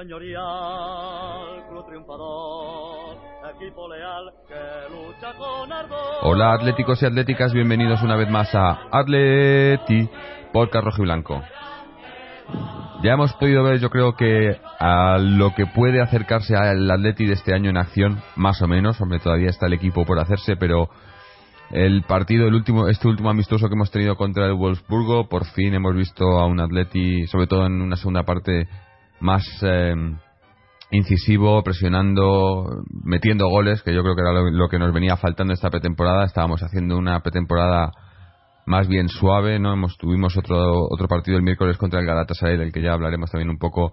admissions.temple.edu slash visit. Hola atléticos y atléticas, bienvenidos una vez más a Atleti Podcast Rojo y Blanco. Ya hemos podido ver, yo creo que a lo que puede acercarse al Atleti de este año en acción, más o menos, hombre, todavía está el equipo por hacerse, pero el partido, el último, este último amistoso que hemos tenido contra el Wolfsburgo, por fin hemos visto a un Atleti, sobre todo en una segunda parte, más eh, incisivo, presionando, metiendo goles, que yo creo que era lo, que nos venía faltando esta pretemporada. Estábamos haciendo una pretemporada más bien suave, ¿no? Hemos, tuvimos otro, otro partido el miércoles contra el Galatasaray, del que ya hablaremos también un poco,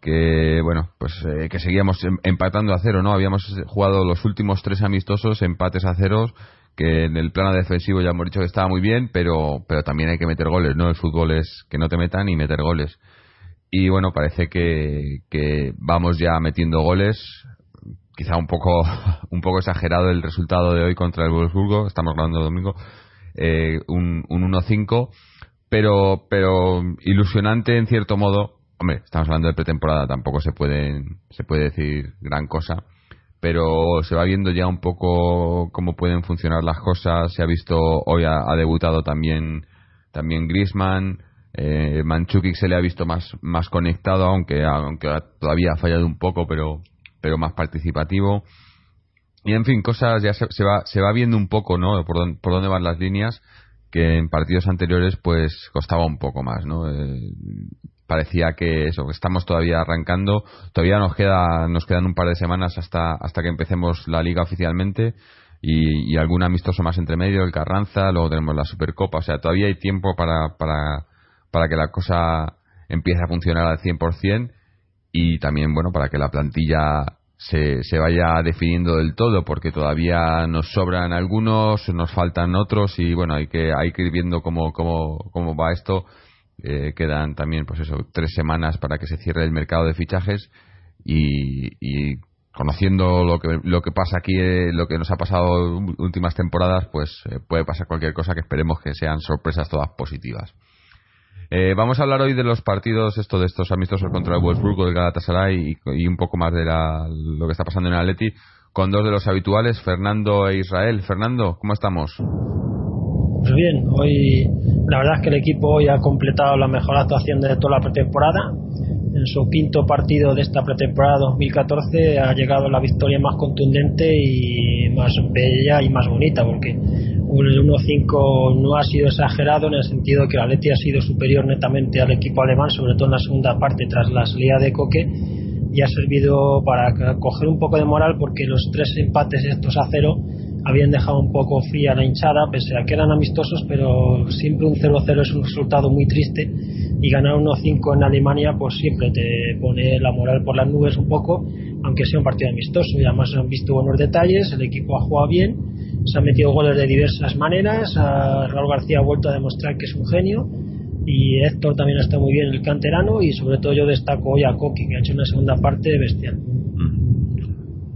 que, bueno, pues eh, que seguíamos em, empatando a cero, ¿no? Habíamos jugado los últimos tres amistosos, empates a ceros, que en el plano defensivo ya hemos dicho que estaba muy bien, pero, pero también hay que meter goles, ¿no? El fútbol es que no te metan y meter goles y bueno, parece que, que vamos ya metiendo goles. Quizá un poco, un poco exagerado el resultado de hoy contra el Wolfsburgo, estamos hablando el domingo, eh, un, un 1-5, pero, pero ilusionante en cierto modo. Hombre, estamos hablando de pretemporada, tampoco se puede, se puede decir gran cosa, pero se va viendo ya un poco cómo pueden funcionar las cosas. Se ha visto, hoy ha, ha debutado también, también Griezmann, eh, Manchukic se le ha visto más, más conectado, aunque, aunque todavía ha fallado un poco, pero, pero más participativo. Y en fin, cosas ya se, va, se va viendo un poco, ¿no? Por, dónde, van las líneas, que en partidos anteriores pues costaba un poco más, ¿no? Eh, parecía que eso, estamos todavía arrancando, todavía nos queda, nos quedan un par de semanas hasta, hasta que empecemos la liga oficialmente y, y algún amistoso más entre medio, el Carranza, luego tenemos la Supercopa, o sea, todavía hay tiempo para, para para que la cosa empiece a funcionar al 100% y también, bueno, para que la plantilla se, se vaya definiendo del todo, porque todavía nos sobran algunos, nos faltan otros y, bueno, hay que, hay que ir viendo cómo, cómo, cómo va esto. Eh, quedan también, pues eso, tres semanas para que se cierre el mercado de fichajes y, y conociendo lo que, lo que pasa aquí, eh, lo que nos ha pasado últimas temporadas, pues eh, puede pasar cualquier cosa que esperemos que sean sorpresas todas positivas. Eh, vamos a hablar hoy de los partidos esto de estos amistosos contra el Wolfsburgo, el Galatasaray y, un poco más de lo que está pasando en el Atleti con dos de los habituales, Fernando e Israel. Fernando, ¿cómo estamos? Pues bien, hoy la verdad es que el equipo hoy ha completado la mejor actuación de toda la pretemporada. En su quinto partido de esta pretemporada 2014 ha llegado la victoria más contundente y más bella y más bonita, porque el 1-5 no ha sido exagerado en el sentido que el Atleti ha sido superior netamente al equipo alemán, sobre todo en la segunda parte tras la salida de Coque y ha servido para coger un poco de moral porque los tres empates estos a cero habían dejado un poco fría la hinchada, pese a que eran amistosos, pero siempre un 0-0 es un resultado muy triste y ganar 1-5 en Alemania pues siempre te pone la moral por las nubes un poco, aunque sea un partido amistoso y además han visto buenos detalles, el equipo ha jugado bien se han metido goles de diversas maneras. Raúl García ha vuelto a demostrar que es un genio. Y Héctor también está muy bien el canterano. Y sobre todo yo destaco hoy a Coqui, que ha hecho una segunda parte bestial.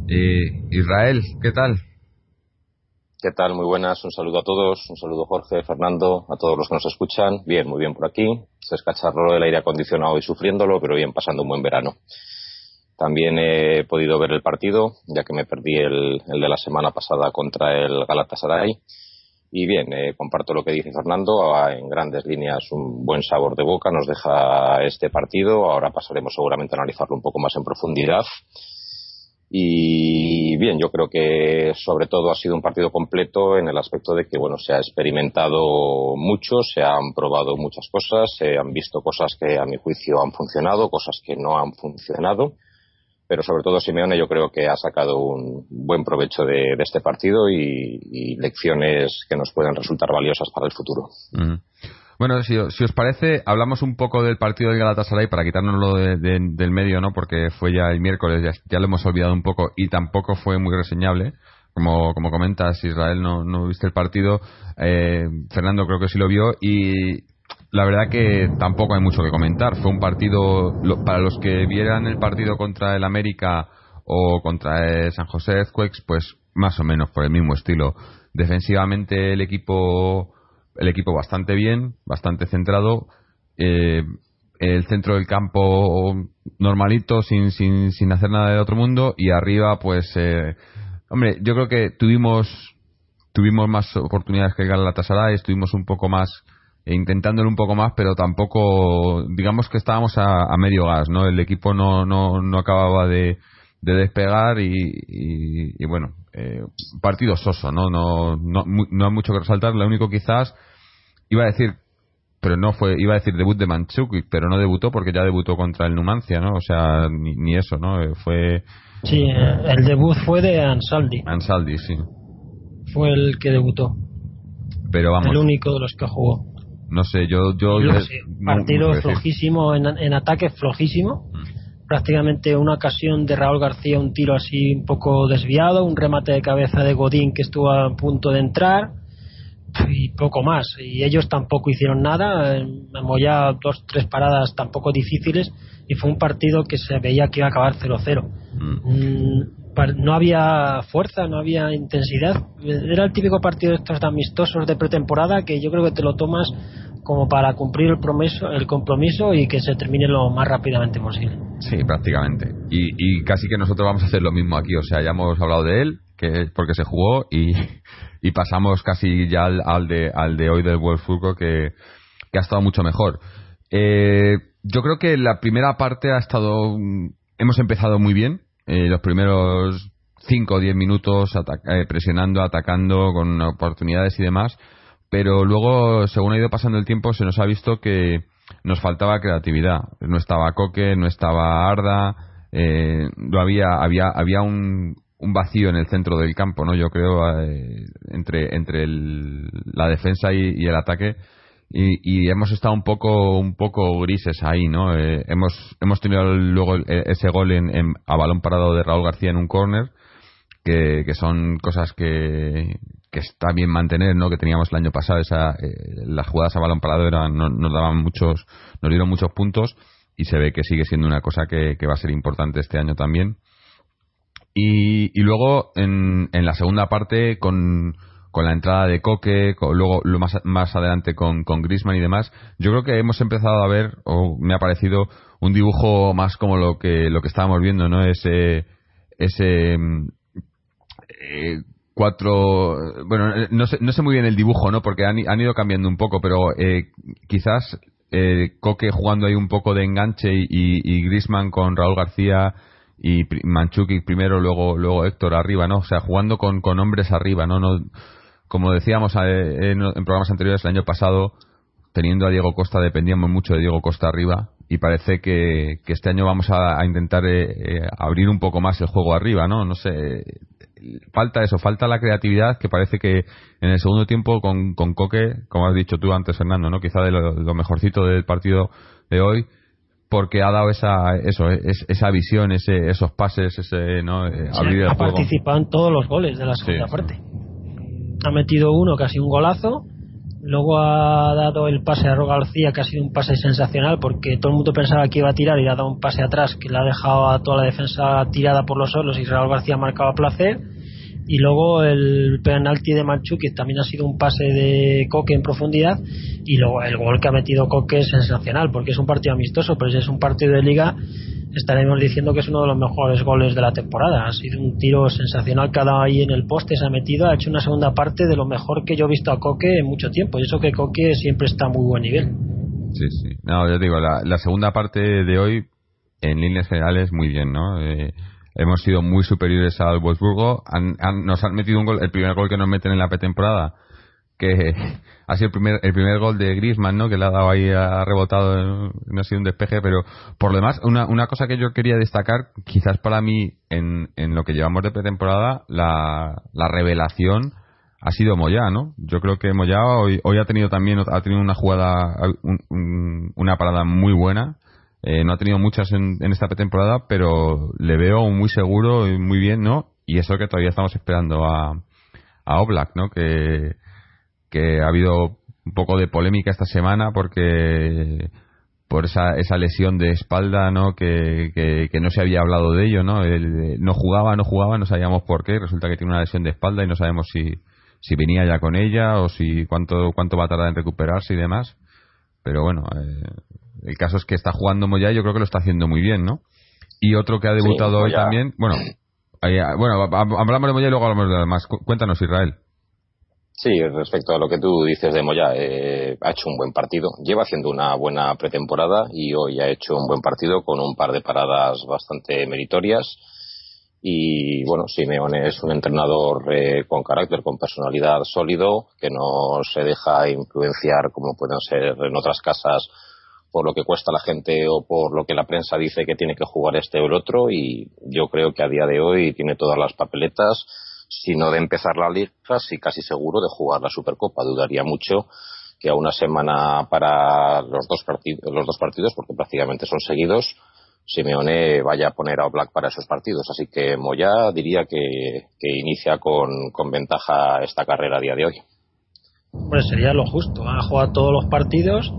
Eh, Israel, ¿qué tal? ¿Qué tal? Muy buenas. Un saludo a todos. Un saludo Jorge, Fernando, a todos los que nos escuchan. Bien, muy bien por aquí. Se escacharró el aire acondicionado y sufriéndolo, pero bien, pasando un buen verano. También he podido ver el partido, ya que me perdí el, el de la semana pasada contra el Galatasaray. Y bien, eh, comparto lo que dice Fernando. En grandes líneas, un buen sabor de boca nos deja este partido. Ahora pasaremos seguramente a analizarlo un poco más en profundidad. Y bien, yo creo que sobre todo ha sido un partido completo en el aspecto de que bueno, se ha experimentado mucho, se han probado muchas cosas, se han visto cosas que a mi juicio han funcionado, cosas que no han funcionado pero sobre todo Simeone yo creo que ha sacado un buen provecho de, este partido y, lecciones que nos pueden resultar valiosas para el futuro. Bueno, si, os parece, hablamos un poco del partido del Galatasaray para quitárnoslo del medio, ¿no? Porque fue ya el miércoles, ya, lo hemos olvidado un poco y tampoco fue muy reseñable. Como, como comentas, Israel no, no viste el partido, eh, Fernando creo que sí lo vio y la verdad que tampoco hay mucho que comentar. Fue un partido, para los que vieran el partido contra el América o contra el San José Earthquakes, pues más o menos por el mismo estilo. Defensivamente el equipo, el equipo bastante bien, bastante centrado. Eh, el centro del campo normalito, sin, sin, sin hacer nada de otro mundo. Y arriba, pues, eh, hombre, yo creo que tuvimos, tuvimos más oportunidades que el Galatasaray, estuvimos un poco más e intentándolo un poco más, pero tampoco, digamos que estábamos a, medio gas, ¿no? El equipo no, no, no acababa de despegar y, y, bueno, eh, partido soso, ¿no? No, no, no hay mucho que resaltar. Lo único quizás, iba a decir, pero no fue, iba a decir debut de Manchuk, pero no debutó porque ya debutó contra el Numancia, ¿no? O sea, ni, ni eso, ¿no? Eh, fue. Sí, eh, el debut fue de Ansaldi. Ansaldi, sí. Fue el que debutó. Pero vamos. El único de los que jugó. No sé, yo. yo, partido flojísimo, en, ataque flojísimo. Mm. Prácticamente una ocasión de Raúl García, un tiro así un poco desviado, un remate de cabeza de Godín que estuvo a punto de entrar y poco más. Y ellos tampoco hicieron nada. ya dos, tres paradas tampoco difíciles y fue un partido que se veía que iba a acabar 0-0. Mm. mm, no había fuerza, no había intensidad. Era el típico partido de estos amistosos de pretemporada que yo creo que te lo tomas como para cumplir el, promeso, el compromiso y que se termine lo más rápidamente posible. Sí, prácticamente. Y, casi que nosotros vamos a hacer lo mismo aquí. O sea, ya hemos hablado de él, que porque se jugó, y, y pasamos casi ya al, de, al de hoy del Football, que, que ha estado mucho mejor. Eh, yo creo que la primera parte ha estado. Hemos empezado muy bien. Eh, los primeros 5 o 10 minutos eh, presionando, atacando, con oportunidades y demás pero luego, según ha ido pasando el tiempo, se nos ha visto que nos faltaba creatividad. No estaba Coque, no estaba Arda, eh, no había, había, había un, un, vacío en el centro del campo, ¿no? Yo creo, eh, entre, entre la defensa y, el ataque. Y, hemos estado un poco un poco grises ahí, ¿no? Eh, hemos hemos tenido luego ese gol en, a balón parado de Raúl García en un córner, que, que, son cosas que, que está bien mantener, ¿no? Que teníamos el año pasado, esa, eh, las jugadas a balón parado eran, no, nos daban muchos, nos dieron muchos puntos y se ve que sigue siendo una cosa que, va a ser importante este año también. Y, y luego en, en, la segunda parte con, con la entrada de Coque, luego lo más, más adelante con, con Grisman y demás, yo creo que hemos empezado a ver, o me ha parecido, un dibujo más como lo que, lo que estábamos viendo, ¿no? Ese, ese mm, eh, cuatro bueno no sé, no sé muy bien el dibujo no porque han, han ido cambiando un poco pero eh, quizás eh, Coque jugando ahí un poco de enganche y, y Grisman con Raúl García y Manchuki primero luego luego Héctor arriba no o sea jugando con, con hombres arriba no no como decíamos eh, en, programas anteriores el año pasado teniendo a Diego Costa dependíamos mucho de Diego Costa arriba y parece que, que este año vamos a, a intentar abrir un poco más el juego arriba no no sé falta eso, falta la creatividad que parece que en el segundo tiempo con, con Coque, como has dicho tú antes, Fernando, ¿no? quizá de lo, mejorcito del partido de hoy, porque ha dado esa eso esa visión ese, esos pases ese no eh, ha participado en todos los goles de la segunda parte ha metido uno casi un golazo. Luego ha dado el pase a Roga García que ha sido un pase sensacional porque todo el mundo pensaba que iba a tirar y ha dado un pase atrás que le ha dejado a toda la defensa tirada por los solos y Raúl García marcaba placer. Y luego el penalti de Manchu que también ha sido un pase de Coque en profundidad. Y luego el gol que ha metido Coque es sensacional porque es un partido amistoso pero es un partido de liga estaremos diciendo que es uno de los mejores goles de la temporada. Ha sido un tiro sensacional dado ahí en el poste, se ha metido, ha hecho una segunda parte de lo mejor que yo he visto a Coque en mucho tiempo. Y eso que Coque siempre está a muy buen nivel. Sí, sí. No, yo digo, la, segunda parte de hoy, en líneas generales, muy bien, ¿no? Eh, hemos sido muy superiores al Wolfsburgo. nos han metido un gol, el primer gol que nos meten en la pretemporada que ha sido el primer, el primer gol de Griezmann, ¿no? Que le ha dado ahí, ha rebotado, no ha sido un despeje, pero por lo demás, una, una cosa que yo quería destacar, quizás para mí, en, en lo que llevamos de pretemporada, la, la revelación ha sido Moyá, ¿no? Yo creo que Moyá hoy, hoy ha tenido también, ha tenido una jugada, una parada muy buena. Eh, no ha tenido muchas en, en esta pretemporada, pero le veo muy seguro y muy bien, ¿no? Y eso que todavía estamos esperando a, a Oblak, ¿no? Que, que ha habido un poco de polémica esta semana porque por esa, esa lesión de espalda, ¿no? Que, que, no se había hablado de ello, ¿no? no jugaba, no jugaba, no sabíamos por qué. Resulta que tiene una lesión de espalda y no sabemos si, si venía ya con ella o si cuánto, cuánto va a tardar en recuperarse y demás. Pero bueno, eh, el caso es que está jugando Moya y yo creo que lo está haciendo muy bien, ¿no? Y otro que ha debutado hoy también, bueno, bueno, hablamos de Moya y luego hablamos de demás. Cuéntanos, Israel. Sí, respecto a lo que tú dices de Moya, eh, ha hecho un buen partido. Lleva haciendo una buena pretemporada y hoy ha hecho un buen partido con un par de paradas bastante meritorias. Y bueno, Simeone es un entrenador eh, con carácter, con personalidad sólido, que no se deja influenciar como pueden ser en otras casas por lo que cuesta la gente o por lo que la prensa dice que tiene que jugar este o el otro. Y yo creo que a día de hoy tiene todas las papeletas sino de empezar la liga, sí casi seguro de jugar la Supercopa. Dudaría mucho que a una semana para los dos, los dos partidos, porque prácticamente son seguidos, Simeone vaya a poner a Black para esos partidos. Así que Moya diría que, inicia con, con, ventaja esta carrera a día de hoy. Pues sería lo justo. Ha jugado todos los partidos,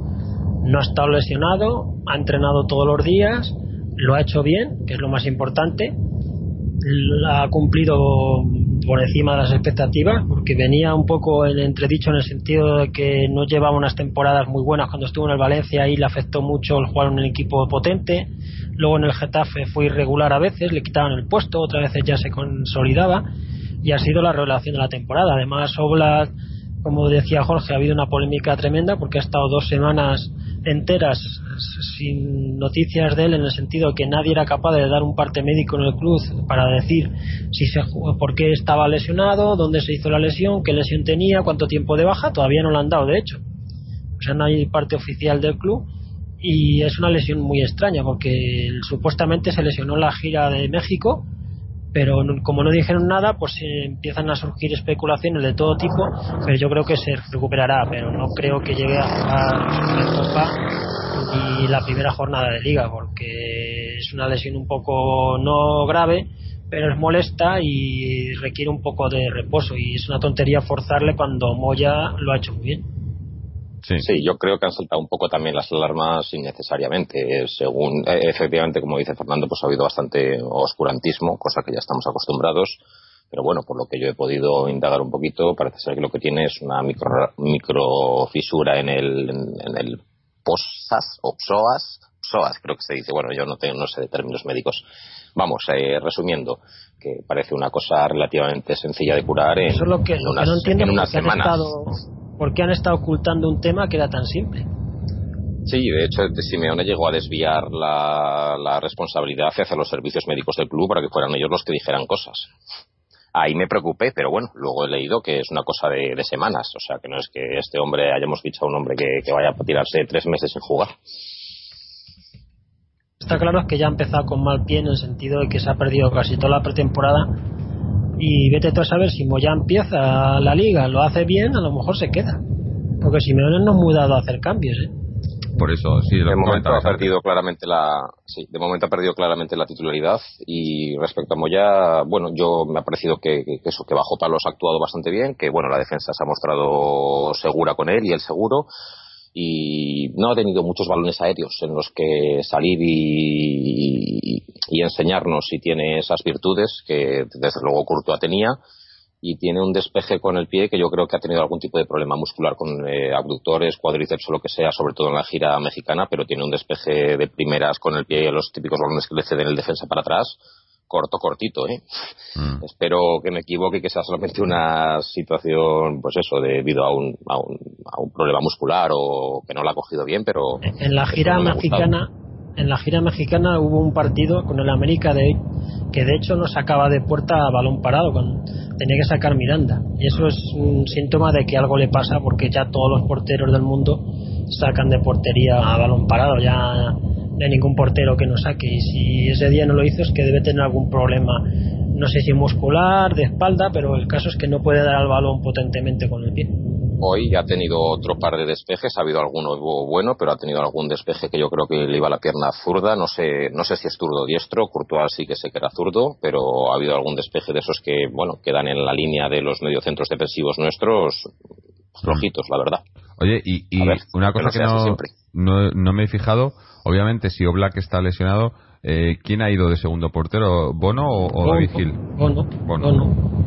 no ha estado lesionado, ha entrenado todos los días, lo ha hecho bien, que es lo más importante. Ha cumplido por encima de las expectativas, porque venía un poco el entredicho en el sentido de que no llevaba unas temporadas muy buenas cuando estuvo en el Valencia y le afectó mucho el jugar en un equipo potente. Luego en el Getafe fue irregular a veces, le quitaban el puesto, otras veces ya se consolidaba y ha sido la revelación de la temporada. Además, Oblak, como decía Jorge, ha habido una polémica tremenda porque ha estado dos semanas enteras sin noticias de él en el sentido que nadie era capaz de dar un parte médico en el club para decir si se por qué estaba lesionado, dónde se hizo la lesión, qué lesión tenía, cuánto tiempo de baja, todavía no lo han dado de hecho. O sea, no hay parte oficial del club y es una lesión muy extraña porque supuestamente se lesionó en la gira de México pero como no dijeron nada, pues empiezan a surgir especulaciones de todo tipo, pero yo creo que se recuperará, pero no creo que llegue a jugar la Copa y la primera jornada de liga, porque es una lesión un poco no grave, pero es molesta y requiere un poco de reposo y es una tontería forzarle cuando Moya lo ha hecho muy bien. Sí. yo creo que han saltado un poco también las alarmas innecesariamente. Según, eh, efectivamente, como dice Fernando, pues ha habido bastante oscurantismo, cosa que ya estamos acostumbrados. Pero bueno, por lo que yo he podido indagar un poquito, parece ser que lo que tiene es una micro, microfisura en el, en, el posas o psoas, psoas creo que se dice, bueno, yo no, tengo, no sé de términos médicos. Vamos, eh, resumiendo, que parece una cosa relativamente sencilla de curar en, Eso lo que, unas, en unas semanas. ¿Por qué han estado ocultando un tema que era tan simple? Sí, de hecho, Simeone llegó a desviar la, responsabilidad hacia los servicios médicos del club para que fueran ellos los que dijeran cosas. Ahí me preocupé, pero bueno, luego he leído que es una cosa de, semanas, o sea, que no es que este hombre hayamos fichado a un hombre que, que vaya a tirarse tres meses sin jugar. Está claro que ya ha empezado con mal pie en el sentido de que se ha perdido casi toda la pretemporada y vete tú a saber si Moya empieza la liga, lo hace bien, a lo mejor se queda. Porque Simeone no ha mudado a hacer cambios, ¿eh? Por eso, sí, de momento ha perdido claramente la, sí, de momento ha perdido claramente la titularidad y respecto a Moya, bueno, yo me ha parecido que, eso, que bajo palos ha actuado bastante bien, que bueno, la defensa se ha mostrado segura con él y el seguro y no ha tenido muchos balones aéreos en los que salir y, y, enseñarnos si tiene esas virtudes que desde luego Courtois tenía y tiene un despeje con el pie que yo creo que ha tenido algún tipo de problema muscular con eh, abductores, cuádriceps o lo que sea, sobre todo en la gira mexicana, pero tiene un despeje de primeras con el pie y los típicos balones que le ceden el defensa para atrás, corto, cortito, ¿eh? Mm. Espero que me equivoque y que sea solamente una situación, pues eso, debido a un, a un, a un problema muscular o que no lo ha cogido bien, pero... En la gira mexicana en la gira mexicana hubo un partido con el América de que de hecho no sacaba de puerta a balón parado, tenía que sacar Miranda. Y eso es un síntoma de que algo le pasa porque ya todos los porteros del mundo sacan de portería a balón parado, ya no hay ningún portero que no saque. Y si ese día no lo hizo es que debe tener algún problema, no sé si muscular, de espalda, pero el caso es que no puede dar al balón potentemente con el pie. Hoy ha tenido otro par de despejes, ha habido alguno bueno, pero ha tenido algún despeje que yo creo que le iba a la pierna zurda, no sé, no sé si es zurdo o diestro, Courtois sí que sé que era zurdo, pero ha habido algún despeje de esos que, bueno, quedan en la línea de los mediocentros defensivos nuestros, rojitos, la verdad. Oye, y, una cosa que, no, no, me he fijado, obviamente si Oblak está lesionado, eh, ¿quién ha ido de segundo portero? ¿Bono o, David Gil? Bono. Bono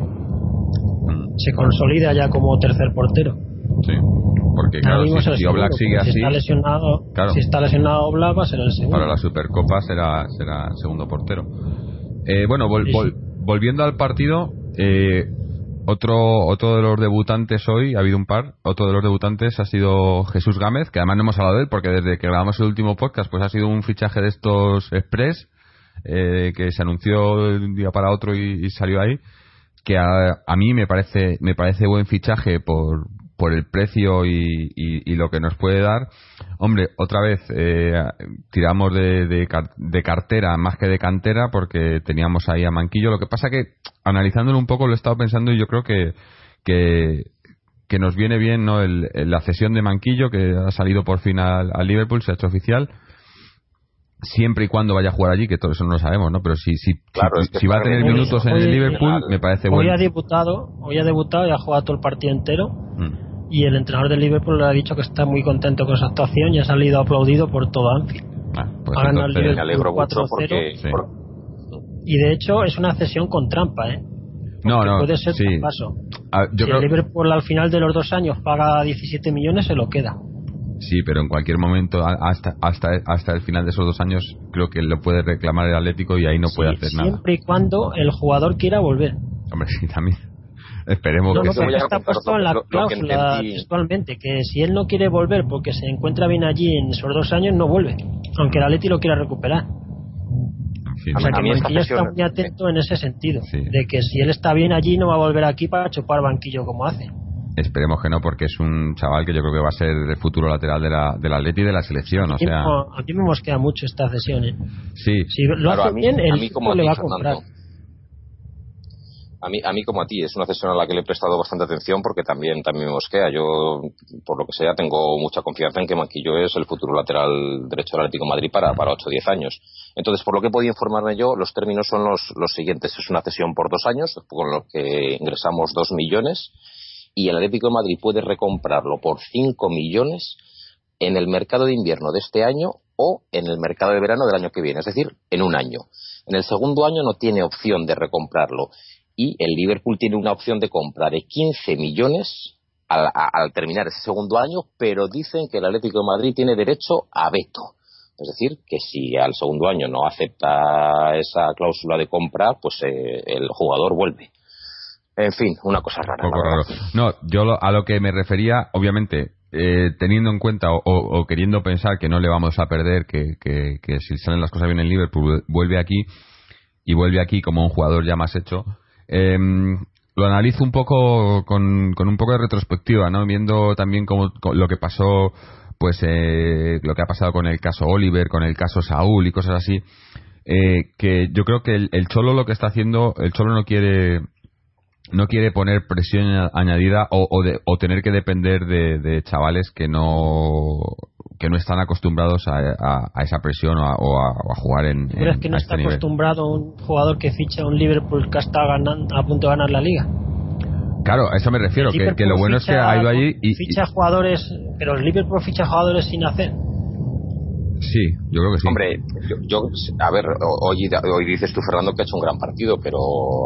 se consolida ya como tercer portero. Sí, porque claro, si, Oblak sigue así. Si está lesionado, si está lesionado Oblak va a ser el segundo. Para la Supercopa será, será segundo portero. Eh, bueno, volviendo al partido, eh, otro, otro de los debutantes hoy, ha habido un par, otro de los debutantes ha sido Jesús Gámez, que además no hemos hablado de él porque desde que grabamos el último podcast, pues ha sido un fichaje de estos express, eh, que se anunció de un día para otro y salió ahí que a, mí me parece me parece buen fichaje por, por el precio y, y, lo que nos puede dar. Hombre, otra vez eh, tiramos de, de, cartera más que de cantera porque teníamos ahí a Manquillo. Lo que pasa que analizándolo un poco lo he estado pensando y yo creo que, que, que nos viene bien ¿no? El, la cesión de Manquillo que ha salido por fin al Liverpool, se ha hecho oficial siempre y cuando vaya a jugar allí, que todo eso no lo sabemos, ¿no? Pero si, si, si, va a tener minutos en el Liverpool, me parece bueno. Hoy ha debutado, hoy ha debutado y ha jugado todo el partido entero. Mm. Y el entrenador del Liverpool le ha dicho que está muy contento con su actuación y ha salido aplaudido por todo Anfield. Ah, pues ha ganado el Liverpool 4-0. Y de hecho es una cesión con trampa, ¿eh? no, no. Puede ser sí. paso. Ah, si el Liverpool al final de los dos años paga 17 millones, se lo queda. Sí, pero en cualquier momento, hasta, hasta, hasta el final de esos dos años, creo que lo puede reclamar el Atlético y ahí no puede hacer nada. Siempre y cuando el jugador quiera volver. Hombre, sí, también. Esperemos que no, está puesto en la cláusula textualmente, que si él no quiere volver porque se encuentra bien allí en esos dos años, no vuelve, aunque el Atlético lo quiera recuperar. o sea que Manquillo está muy atento en ese sentido, de que si él está bien allí no va a volver aquí para chupar banquillo como hace. Esperemos que no, porque es un chaval que yo creo que va a ser el futuro lateral de la, del Atleti y de la selección. O sea... Aquí me mosquea mucho esta cesión. ¿eh? Sí. Si lo hace bien, el equipo le va a comprar. A mí, a mí como a ti, es una cesión a la que le he prestado bastante atención porque también, también me mosquea. Yo, por lo que sea, tengo mucha confianza en que Manquillo es el futuro lateral derecho del Atlético Madrid para, para 8 o 10 años. Entonces, por lo que he podido informarme yo, los términos son los, los siguientes. Es una cesión por dos años, con lo que ingresamos 2 millones y el Atlético de Madrid puede recomprarlo por 5 millones en el mercado de invierno de este año o en el mercado de verano del año que viene, es decir, en un año. En el segundo año no tiene opción de recomprarlo y el Liverpool tiene una opción de compra de 15 millones al, al terminar ese segundo año, pero dicen que el Atlético de Madrid tiene derecho a veto. Es decir, que si al segundo año no acepta esa cláusula de compra, pues eh, el jugador vuelve. En fin, una cosa rara. No, yo a lo que me refería, obviamente, eh, teniendo en cuenta o, queriendo pensar que no le vamos a perder, que, que, si salen las cosas bien en Liverpool, vuelve aquí y vuelve aquí como un jugador ya más hecho. Em, lo analizo un poco con, con, un poco de retrospectiva, ¿no? Viendo también cómo, lo que pasó, pues eh, lo que ha pasado con el caso Oliver, con el caso Saúl y cosas así. Eh, que yo creo que el, Cholo lo que está haciendo, el Cholo no quiere no quiere poner presión añadida o, o, tener que depender de, chavales que no que no están acostumbrados a, esa presión o a, jugar en, ¿Crees que no está este acostumbrado un jugador que ficha un Liverpool que está ganando, a punto de ganar la liga? Claro, a eso me refiero, que, lo bueno es que ha ido allí y... Ficha jugadores, pero el Liverpool ficha jugadores sin hacer. Sí, yo creo que sí. Hombre, yo, a ver, hoy, hoy dices tú, Fernando, que ha hecho un gran partido, pero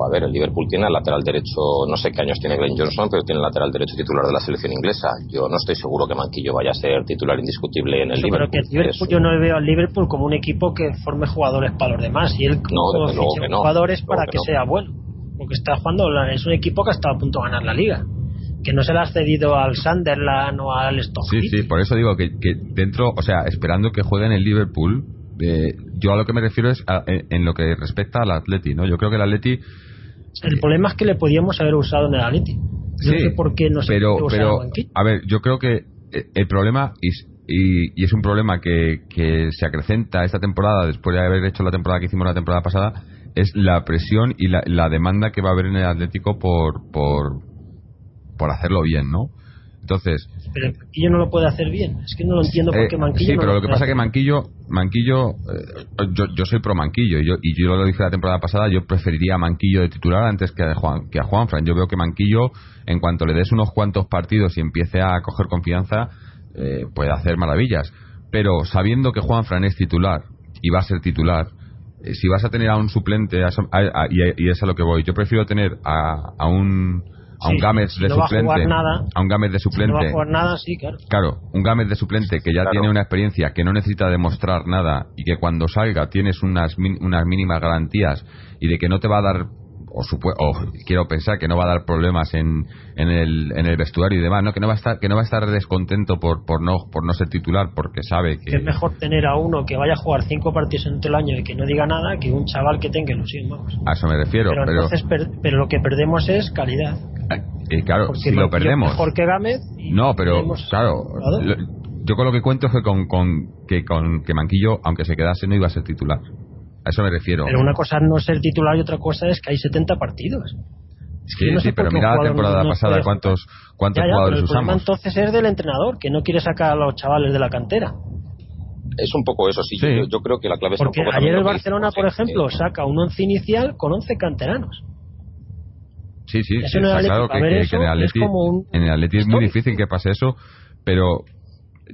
a ver, el Liverpool tiene el lateral derecho, no sé qué años tiene Glenn Johnson, pero tiene el lateral derecho titular de la selección inglesa. Yo no estoy seguro que Manquillo vaya a ser titular indiscutible en el Liverpool. Pero que Liverpool yo no veo al Liverpool como un equipo que forme jugadores para los demás, y él no, no, jugadores para que, sea bueno. Porque está jugando, es un equipo que ha estado a punto de ganar la liga que no se le ha cedido al Sunderland o al Stoke Sí, sí, por eso digo que, dentro, o sea, esperando que juegue en el Liverpool, eh, yo a lo que me refiero es en, lo que respecta al Atleti, ¿no? Yo creo que el Atleti... El problema es que le podíamos haber usado en el Atleti. sí, sé por qué no se pero, pero a ver, yo creo que eh, el problema y, y, es un problema que, que se acrecenta esta temporada después de haber hecho la temporada que hicimos la temporada pasada es la presión y la, la demanda que va a haber en el Atlético por, por, por hacerlo bien, ¿no? Entonces. Pero Manquillo no lo puede hacer bien. Es que no lo entiendo por qué eh, Manquillo. Sí, pero lo, que pasa es que Manquillo, Manquillo, eh, yo, yo soy pro Manquillo y yo, y yo lo dije la temporada pasada. Yo preferiría a Manquillo de titular antes que a Juan, que a Juanfran. Yo veo que Manquillo, en cuanto le des unos cuantos partidos y empiece a coger confianza, eh, puede hacer maravillas. Pero sabiendo que Juanfran es titular y va a ser titular, si vas a tener a un suplente, y, es a lo que voy, yo prefiero tener a, a un a un Gámez de suplente, a, un Gámez de suplente, nada, sí, claro. Claro, un Gámez de suplente que ya tiene una experiencia, que no necesita demostrar nada y que cuando salga tienes unas, unas mínimas garantías y de que no te va a dar o, quiero pensar que no va a dar problemas en, en, el, en el vestuario y demás, ¿no? que no va a estar que no va a estar descontento por, por no por no ser titular porque sabe que... es mejor tener a uno que vaya a jugar cinco partidos en todo el año y que no diga nada que un chaval que tenga ilusión vamos. A eso me refiero pero, pero lo que perdemos es calidad. Y eh, claro si lo perdemos. mejor que Gámez no pero claro yo con lo que cuento es que con, con que con que Manquillo aunque se quedase no iba a ser titular a eso me refiero. Pero una cosa es no ser titular y otra cosa es que hay 70 partidos. Sí, sí, pero mira la temporada pasada cuántos, cuántos jugadores el usamos. entonces es del entrenador, que no quiere sacar a los chavales de la cantera. Es un poco eso, sí. Yo, creo que la clave Porque un poco ayer el Barcelona, por ejemplo, saca un once inicial con 11 canteranos. Sí, sí, sí está claro que, en el Atleti es, en el Atleti es muy difícil que pase eso, pero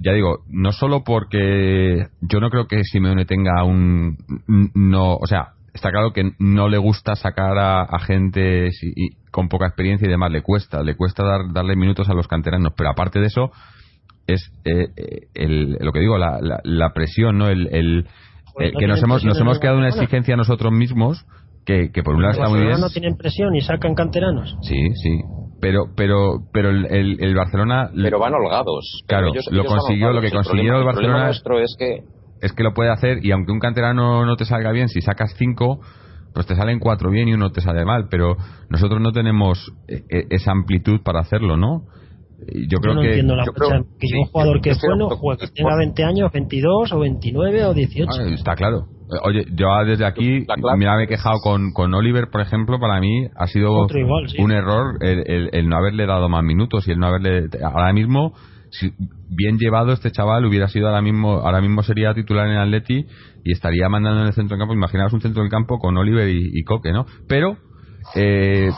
ya digo, no solo porque yo no creo que Simeone tenga un no, o sea, está claro que no le gusta sacar a, gente con poca experiencia y demás, le cuesta, le cuesta dar, darle minutos a los canteranos, pero aparte de eso es eh, el, lo que digo, la, la, presión, ¿no? El, el, que nos hemos nos hemos quedado una exigencia a nosotros mismos que, que por un lado está muy bien. no tienen presión y sacan canteranos. Sí, sí, pero pero pero el, el, Barcelona pero van holgados. Claro lo consiguió lo que consiguió el, Barcelona nuestro es que es que lo puede hacer y aunque un canterano no te salga bien si sacas cinco pues te salen cuatro bien y uno te sale mal. Pero nosotros no tenemos e, e, esa amplitud para hacerlo no yo creo no que entiendo la que un jugador que es bueno que tenga 20 años 22 o 29 o 18 ah, está claro Oye, yo desde aquí me he quejado con, con Oliver, por ejemplo, para mí ha sido un error el, no haberle dado más minutos y el no haberle... Ahora mismo, si bien llevado este chaval hubiera sido ahora mismo ahora mismo sería titular en Atleti y estaría mandando en el centro del campo. Imaginaos un centro del campo con Oliver y, y Coque, ¿no? Pero... Eh,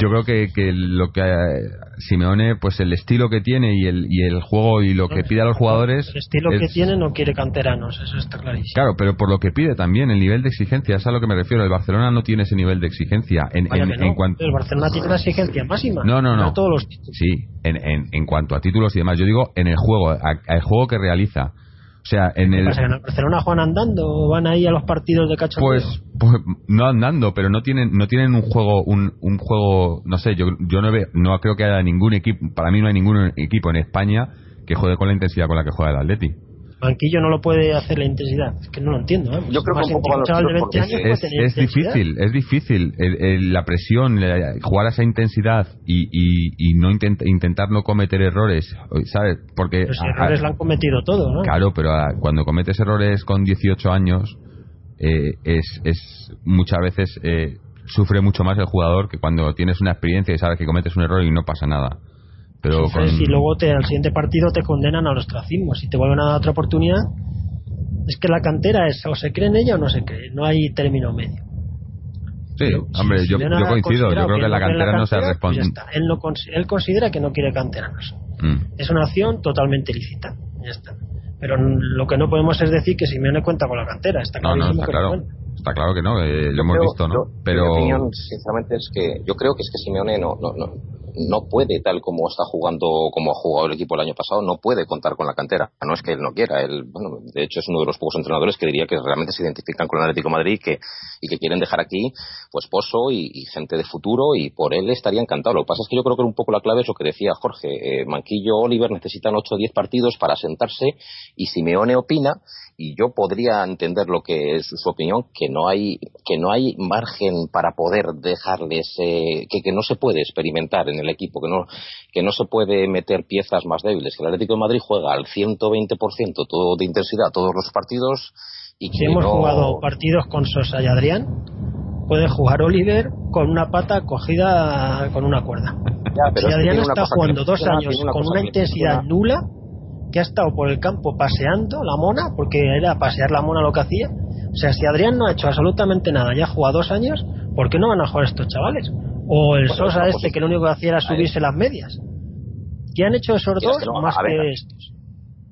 yo creo que, que lo que eh, Simeone, pues el estilo que tiene y el, y el juego y lo que pide a los jugadores. El estilo que tiene no quiere canteranos, eso está clarísimo. Claro, pero por lo que pide también, el nivel de exigencia, es a lo que me refiero. El Barcelona no tiene ese nivel de exigencia. En, en, cuanto... El Barcelona tiene la exigencia máxima. No, no, no. todos los títulos. Sí, en, en, en cuanto a títulos y demás. Yo digo en el juego, el juego que realiza. O sea, en el... Pasa, ¿En Barcelona juegan andando o van ahí a los partidos de cacho Pues, pues no andando, pero no tienen no tienen un juego un, un juego, no sé, yo yo no veo, no creo que haya ningún equipo, para mí no hay ningún equipo en España que juegue con la intensidad con la que juega el Atleti. Banquillo no lo puede hacer la intensidad. Es que no lo entiendo. ¿eh? Yo creo que un poco es, difícil, es difícil. la presión, jugar a esa intensidad y, y, no intentar no cometer errores, ¿sabes? Porque los errores lo han cometido todo, ¿no? Claro, pero cuando cometes errores con 18 años eh, es, es muchas veces eh, sufre mucho más el jugador que cuando tienes una experiencia y sabes que cometes un error y no pasa nada. Pero Si luego te, al siguiente partido te condenan al ostracismo, si te vuelven a dar otra oportunidad, es que la cantera es o se cree en ella o no se cree, no hay término medio. Sí, hombre, yo, coincido, yo creo que, la cantera, no se responde. Pues él, no, él considera que no quiere canteranos. Mm. Es una acción totalmente lícita, ya está. Pero lo que no podemos es decir que Simeone cuenta con la cantera. Está no, no, está claro. Está claro que no, eh, lo hemos visto, ¿no? Pero... Mi opinión, sinceramente, es que yo creo que es que Simeone no, no, no, no puede, tal como está jugando, como ha jugado el equipo el año pasado, no puede contar con la cantera. No es que él no quiera. Él, bueno, de hecho, es uno de los pocos entrenadores que diría que realmente se identifican con el Atlético Madrid y que, y que quieren dejar aquí pues pozo y, gente de futuro y por él estaría encantado. Lo que pasa es que yo creo que un poco la clave es lo que decía Jorge. Eh, Manquillo, Oliver necesitan 8 o 10 partidos para sentarse y Simeone opina y yo podría entender lo que es su opinión que no hay que no hay margen para poder dejarles eh, que, que no se puede experimentar en el equipo que no que no se puede meter piezas más débiles. Que el Atlético de Madrid juega al 120% todo de intensidad todos los partidos y que si hemos jugado partidos con Sosa y Adrián puede jugar Oliver con una pata cogida con una cuerda. Si Adrián está jugando dos años con una intensidad nula que ha estado por el campo paseando la mona, porque era pasear la mona lo que hacía. O sea, si Adrián no ha hecho absolutamente nada, ya ha jugado dos años, ¿por qué no van a jugar estos chavales? O el Sosa este, que lo único que hacía era subirse las medias. ¿Qué han hecho esos dos más que estos?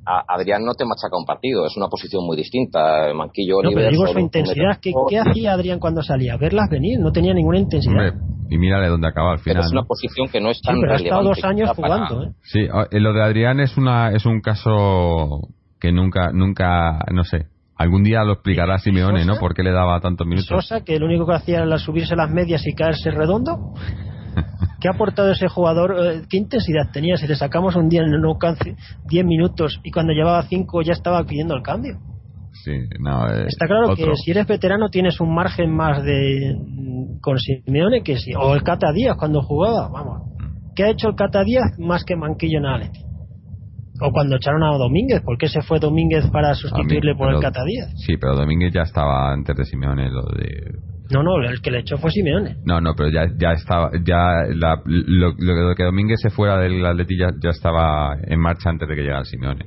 Adrián no te machaca un partido, es una posición muy distinta. Manquillo, no, pero digo su intensidad. ¿Qué, hacía Adrián cuando salía? Verlas venir, no tenía ninguna intensidad. y mírale dónde acaba al final. es una posición que no es tan sí, pero ha estado dos años jugando. ¿eh? Sí, lo de Adrián es una es un caso que nunca, nunca, no sé. Algún día lo explicará Simeone, ¿no? ¿Por qué le daba tantos minutos? Sosa, que lo único que hacía era subirse las medias y caerse redondo. ¿Qué ha aportado ese jugador? Eh, ¿Qué intensidad tenía? Si le sacamos un día en el no 10 minutos y cuando llevaba 5 ya estaba pidiendo el cambio. Sí, no, eh, Está claro que si eres veterano tienes un margen más de con Simeone que si o el Cata Díaz cuando jugaba, vamos. ¿Qué ha hecho el Cata Díaz más que Manquillo en? O cuando echaron a Domínguez, ¿por qué se fue Domínguez para sustituirle por el Cata Díaz? Sí, pero Domínguez ya estaba antes de Simeone lo de no, no, el que le echó fue Simeone. No, no, pero ya, ya estaba, ya la, lo, lo, que Domínguez se fuera del Atleti ya, estaba en marcha antes de que llegara Simeone.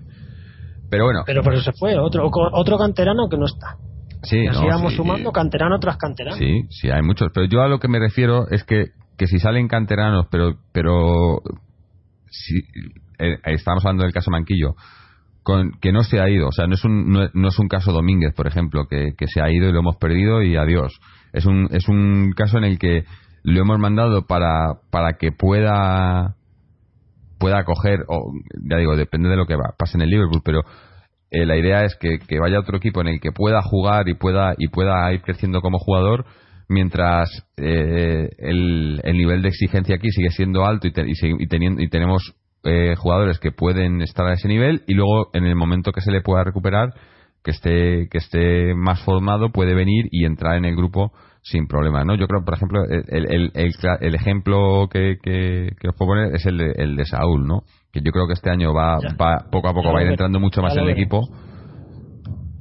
Pero bueno. Pero por eso se fue, otro, otro canterano que no está. Sí, así vamos sumando canterano tras canterano. Sí, sí, hay muchos. Pero yo a lo que me refiero es que, que si salen canteranos, pero, pero si, eh, estamos hablando del caso Manquillo, con, que no se ha ido. O sea, no es un, no, es un caso Domínguez, por ejemplo, que, que se ha ido y lo hemos perdido y adiós es un, es un caso en el que lo hemos mandado para, para que pueda pueda coger, o ya digo, depende de lo que va, pase en el Liverpool, pero eh, la idea es que, que, vaya otro equipo en el que pueda jugar y pueda y pueda ir creciendo como jugador mientras eh, el, el, nivel de exigencia aquí sigue siendo alto y, y, teniendo, y tenemos eh, jugadores que pueden estar a ese nivel y luego en el momento que se le pueda recuperar que esté que esté más formado puede venir y entrar en el grupo sin problema no yo creo por ejemplo el, el, el, ejemplo que, que, os puedo poner es el de, el de Saúl no que yo creo que este año va, va poco a poco va a ir entrando mucho más en el equipo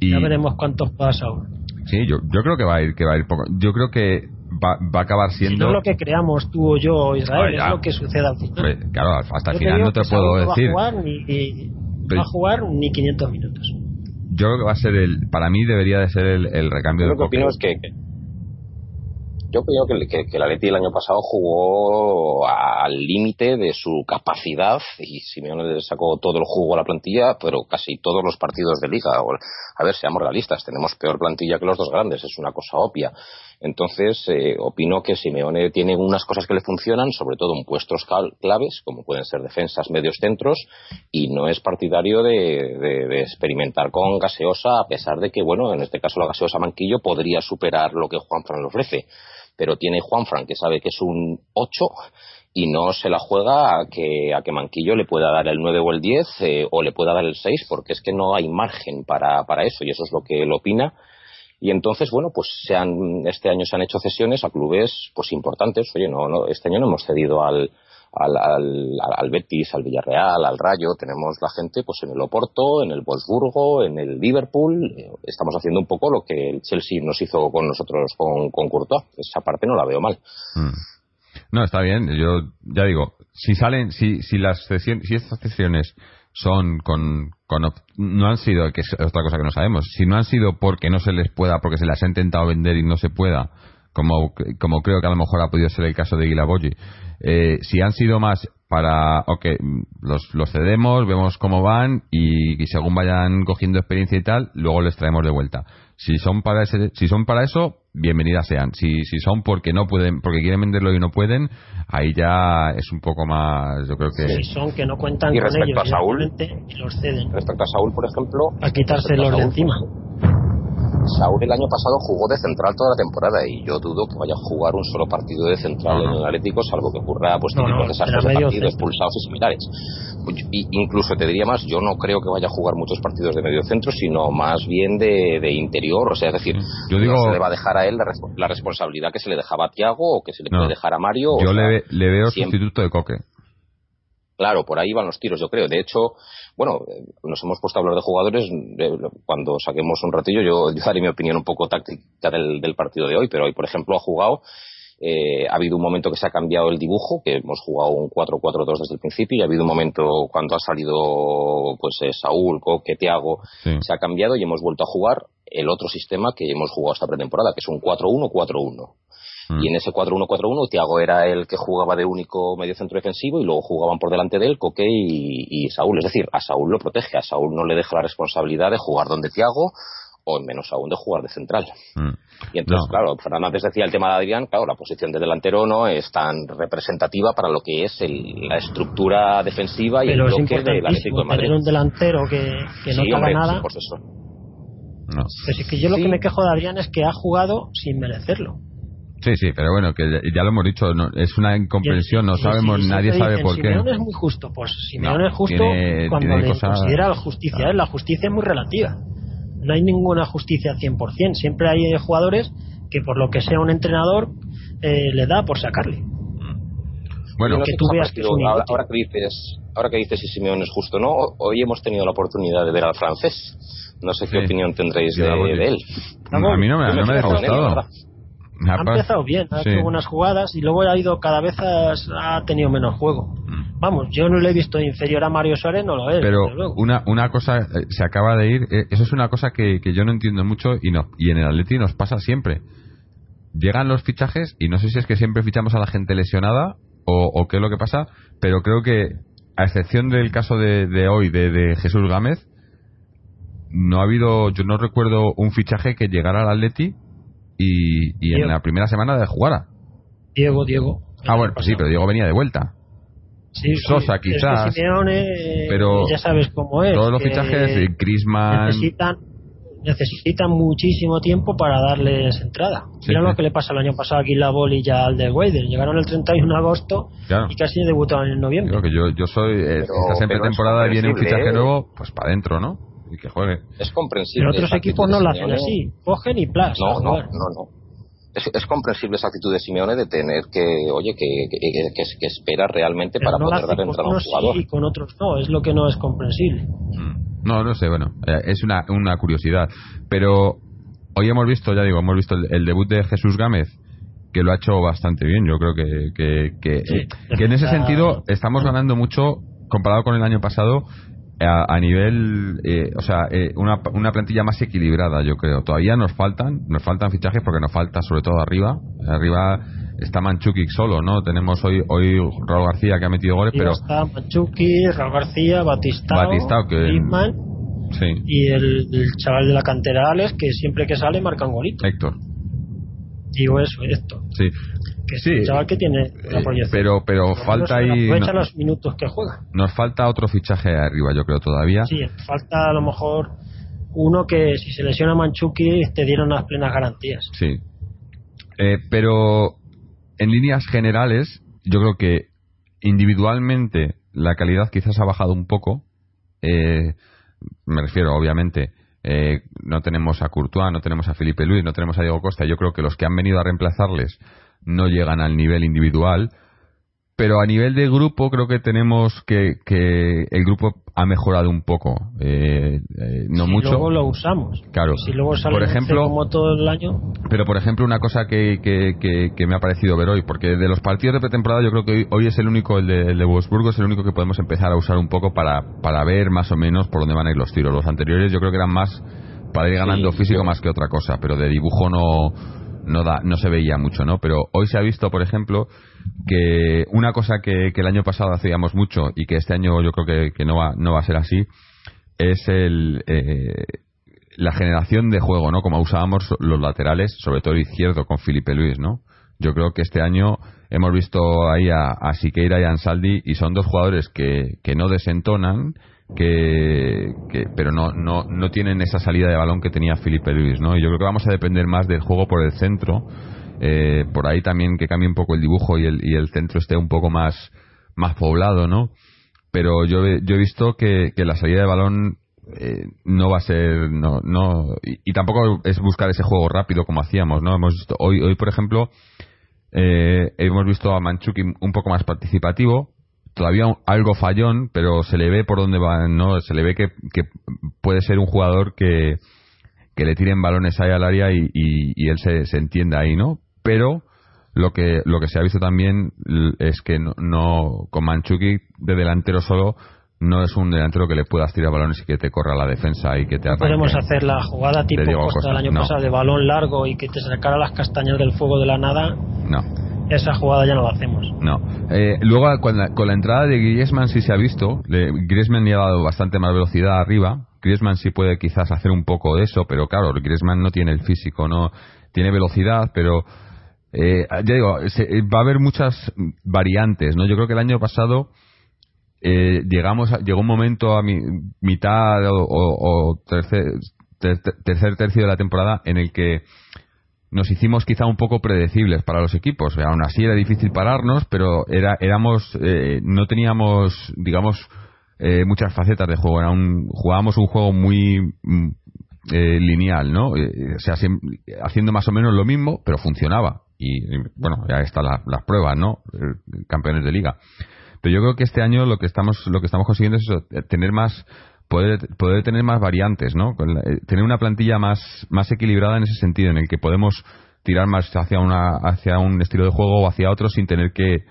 y ya veremos cuántos pasa Saúl. Sí yo, yo creo que va a ir que va a ir poco yo creo que va, va a acabar siendo no lo que creamos tú o yo Israel es lo que sucede al final. Claro hasta el final no te puedo decir va a jugar ni, va a jugar ni 500 minutos yo creo que va a ser el, para mí debería de ser el, el recambio yo lo que opino es que, yo creo que, que, que, el Atleti el año pasado jugó al límite de su capacidad y Simeone le sacó todo el jugo a la plantilla, pero casi todos los partidos de liga. A ver, seamos realistas, tenemos peor plantilla que los dos grandes, es una cosa obvia. Entonces, eh, opino que Simeone tiene unas cosas que le funcionan, sobre todo en puestos claves, como pueden ser defensas, medios centros, y no es partidario de, experimentar con gaseosa, a pesar de que, bueno, en este caso la gaseosa Manquillo podría superar lo que Juanfran le ofrece. Pero tiene Juanfran, que sabe que es un 8, y no se la juega a que, a que Manquillo le pueda dar el 9 o el 10 eh, o le pueda dar el 6 porque es que no hay margen para, para eso y eso es lo que él opina y entonces, bueno, pues se han, este año se han hecho cesiones a clubes pues importantes. Oye, no, no este año no hemos cedido al, al, al, al, Betis, al Villarreal, al Rayo, tenemos la gente pues en el Oporto, en el Wolfsburgo, en el Liverpool, estamos haciendo un poco lo que el Chelsea nos hizo con nosotros con, con Courtois, esa parte no la veo mal. Mm. No, está bien, yo ya digo, si salen, si, si las si estas cesiones son con, con, no han sido que es otra cosa que no sabemos si no han sido porque no se les pueda porque se las ha intentado vender y no se pueda como, como creo que a lo mejor ha podido ser el caso de Guilaboyi. Eh, si han sido más para, ok, los, los cedemos, vemos cómo van y, según vayan cogiendo experiencia y tal, luego les traemos de vuelta. Si son para ese, si son para eso, bienvenidas sean. Si, si son porque no pueden, porque quieren venderlo y no pueden, ahí ya es un poco más, yo creo que. Si son que no cuentan y con respecto ellos a Saúl, y los ceden. Respecto a Saúl, por ejemplo, a quitárselos de encima. Saúl el año pasado jugó de central toda la temporada y yo dudo que vaya a jugar un solo partido de central en el Atlético, salvo que ocurra pues No, típicos no, desastres de centro. expulsados y similares. Y incluso te diría más, yo no creo que vaya a jugar muchos partidos de medio centro, sino más bien de, de interior, o sea, es decir, Yo digo- no se le va a dejar a él la, la responsabilidad que se le dejaba a Tiago o que se le No. puede dejar a Mario. o Yo sea, le, le veo siempre- sustituto de Coque. Claro, por ahí van los tiros, yo creo. De hecho, bueno, nos hemos puesto a hablar de jugadores. Cuando saquemos un ratillo, yo, yo daré mi opinión un poco táctica del, del partido de hoy, pero hoy, por ejemplo, ha jugado. eh, ha habido un momento que se ha cambiado el dibujo, que hemos jugado un 4-4-2 desde el principio, y ha habido un momento cuando ha salido pues eh, Saúl, Coque, Tiago, Sí. se ha cambiado y hemos vuelto a jugar el otro sistema que hemos jugado esta pretemporada, que es un 4-1-4-1. Mm. Y en ese 4-1-4-1, Tiago era el que jugaba de único medio centro defensivo y luego jugaban por delante de él Coque y, y Saúl. Es decir, a Saúl lo protege, a Saúl no le deja la responsabilidad de jugar donde Tiago o menos aún de jugar de central. Mm. Y entonces, No. claro, Fernando antes decía el tema de Adrián, claro, la posición de delantero no es tan representativa para lo que es el- la estructura defensiva y Pero el bloque del Atlético de Madrid. tener un delantero que, que no Sí, te haga hombre, nada. sí, pues eso. No. Pero es que yo lo que me quejo de Adrián es que ha jugado sin merecerlo. Sí, sí, pero bueno, que ya- ya lo hemos dicho, no- es una incomprensión, no sabemos, nadie sabe dicen, por qué. Simeone es muy justo. Pues Simeone No, es justo tiene- cuando tiene le cosas- considera la justicia. ¿eh? La justicia es muy relativa. No hay ninguna justicia 100%. Siempre hay jugadores que por lo que sea un entrenador eh, le da por sacarle. Bueno, que sé tú qué os ha veas que es parecido, un ahora, que dices ahora que dices si Simeone es justo o no hoy hemos tenido la oportunidad de ver al francés no sé qué Sí. opinión tendréis de, él a mí no me, no me ha con él, gustado. Ha empezado bien, ha Sí. hecho buenas jugadas y luego ha ido cada vez a- ha tenido menos juego. Mm. Vamos, yo no lo he visto inferior a Mario Suárez, no lo es. Pero una, una cosa, eh, se acaba de ir, eh, eso es una cosa que, que yo no entiendo mucho y, no, y en el Atleti nos pasa siempre. Llegan los fichajes y no sé si es que siempre fichamos a la gente lesionada o, o qué es lo que pasa, pero creo que, a excepción del caso de, de hoy de, de Jesús Gámez, no ha habido, yo no recuerdo un fichaje que llegara al Atleti y, y en la primera semana de jugara. Diego, Diego. Ah, bueno, pues sí, pero Diego venía de vuelta. Sí, sí. Sosa, Es que quizás, Simeone, pero ya sabes cómo es. Todos los fichajes, Griezmann, necesitan necesitan muchísimo tiempo para darles entrada. Sí, Mira sí. lo que le pasa el año pasado a Guilabol y ya al de Weider. Llegaron el 31 de agosto Claro. y casi debutaron en noviembre. Digo que yo, yo soy. eh, Pero- pretemporada y viene un fichaje ¿eh? nuevo, pues para adentro, ¿no? Y que juegue. es comprensible Pero otros equipos no lo hacen así. Cogen y plas. no no no no es, es comprensible esa actitud de Simeone de tener que oye que, que, que, que- espera realmente Pero para no poder dar con entrada a un unos jugador sí y con otros no. Es lo que no es comprensible. Mm. No, no sé, bueno, eh, es una, una curiosidad. Pero hoy hemos visto, ya digo, hemos visto el, el debut de Jesús Gámez, que lo ha hecho bastante bien. Yo creo que, que, que, Sí, que en ese sentido estamos ganando mucho comparado con el año pasado. A, a nivel, eh, o sea, eh, una, una plantilla más equilibrada, yo creo. Todavía nos faltan, nos faltan fichajes porque nos falta sobre todo arriba. Arriba está Manchukic solo, ¿no? Tenemos hoy, hoy Raúl García que ha metido goles, pero está Machuki, Raúl García, Batistao, Batistao, que- Griezmann sí, y el, el chaval de la cantera Alex que siempre que sale marca un golito. Héctor, Digo eso, esto. sí. Que es Sí, un chaval que tiene la Eh, proyección. pero pero Por falta ahí Aprovecha no- los minutos que juega. nos falta otro fichaje arriba yo creo todavía Sí, falta a lo mejor uno que si se lesiona Manchuki te dieron las plenas garantías. Sí. Eh, pero en líneas generales yo creo que individualmente la calidad quizás ha bajado un poco Eh, me refiero obviamente eh, no tenemos a Courtois no tenemos a Felipe Luis no tenemos a Diego Costa yo creo que los que han venido a reemplazarles no llegan al nivel individual pero a nivel de grupo creo que tenemos que, que el grupo ha mejorado un poco eh, eh, no si mucho luego lo usamos. Claro. Si luego sale Por ejemplo- como todo el año, Pero, por ejemplo, una cosa que, que, que- que me ha parecido ver hoy, porque de los partidos de pretemporada yo creo que hoy, hoy es el único, el de, el de Wolfsburgo, es el único que podemos empezar a usar un poco para, para ver más o menos por dónde van a ir los tiros. Los anteriores yo creo que eran más para ir ganando Sí, físico más que otra cosa, pero de dibujo no, no, da, no se veía mucho, ¿no? Pero hoy se ha visto, por ejemplo, que una cosa que, el año pasado hacíamos mucho y que este año yo creo que, no, va, no va a ser así, es el, eh, la generación de juego, ¿no? Como usábamos los laterales, sobre todo izquierdo con Felipe Luis, ¿no? Yo creo que este año hemos visto ahí a, a Siqueira y a Ansaldi y son dos jugadores que, que no desentonan, que, pero no, no, no tienen esa salida de balón que tenía Felipe Luis, ¿no? Y yo creo que vamos a depender más del juego por el centro, eh, por ahí también que cambie un poco el dibujo y el, y el centro esté un poco más, más poblado, ¿no? Pero yo, yo he visto que, que la salida de balón eh, no va a ser no no y, tampoco es buscar ese juego rápido como hacíamos no hemos visto hoy hoy por ejemplo eh, hemos visto a Manchuki un poco más participativo todavía algo fallón, pero se le ve por dónde va, ¿no? Se le ve que, puede ser un jugador que, que le tiren balones ahí al área y, y, él se, se entienda ahí, ¿no? Pero lo que lo que se ha visto también es que no, con Manchuki de delantero solo no es un delantero que le puedas tirar balones y que te corra la defensa y que te podemos hacer la jugada tipo Costa del año pasado de balón largo y que te sacara las castañas del fuego de la nada. No esa jugada ya no la hacemos. No. Eh, luego, con la, con la, entrada de Griezmann sí se ha visto. Griezmann le ha dado bastante más velocidad arriba. Griezmann sí puede quizás hacer un poco de eso, pero claro, Griezmann no tiene el físico, no tiene velocidad, pero eh, ya digo, va a haber muchas variantes, ¿no? Yo creo que el año pasado eh, llegamos llegó un momento a mi, mitad o, tercer tercio de la temporada en el que nos hicimos quizá un poco predecibles para los equipos. Aún así era difícil pararnos, pero era, éramos, eh, no teníamos, digamos, eh, muchas facetas de juego. Era un, jugábamos un juego muy mm, eh, lineal, ¿no? o sea, haciendo más o menos lo mismo, pero funcionaba. Y, bueno, ya están las pruebas, ¿no? Campeones de liga. Pero yo creo que este año lo que estamos, lo que estamos consiguiendo es tener más poder, poder tener más variantes, ¿no? Eh, tener una plantilla más, más equilibrada en ese sentido, en el que podemos tirar más hacia, una, hacia un estilo de juego o hacia otro sin tener que,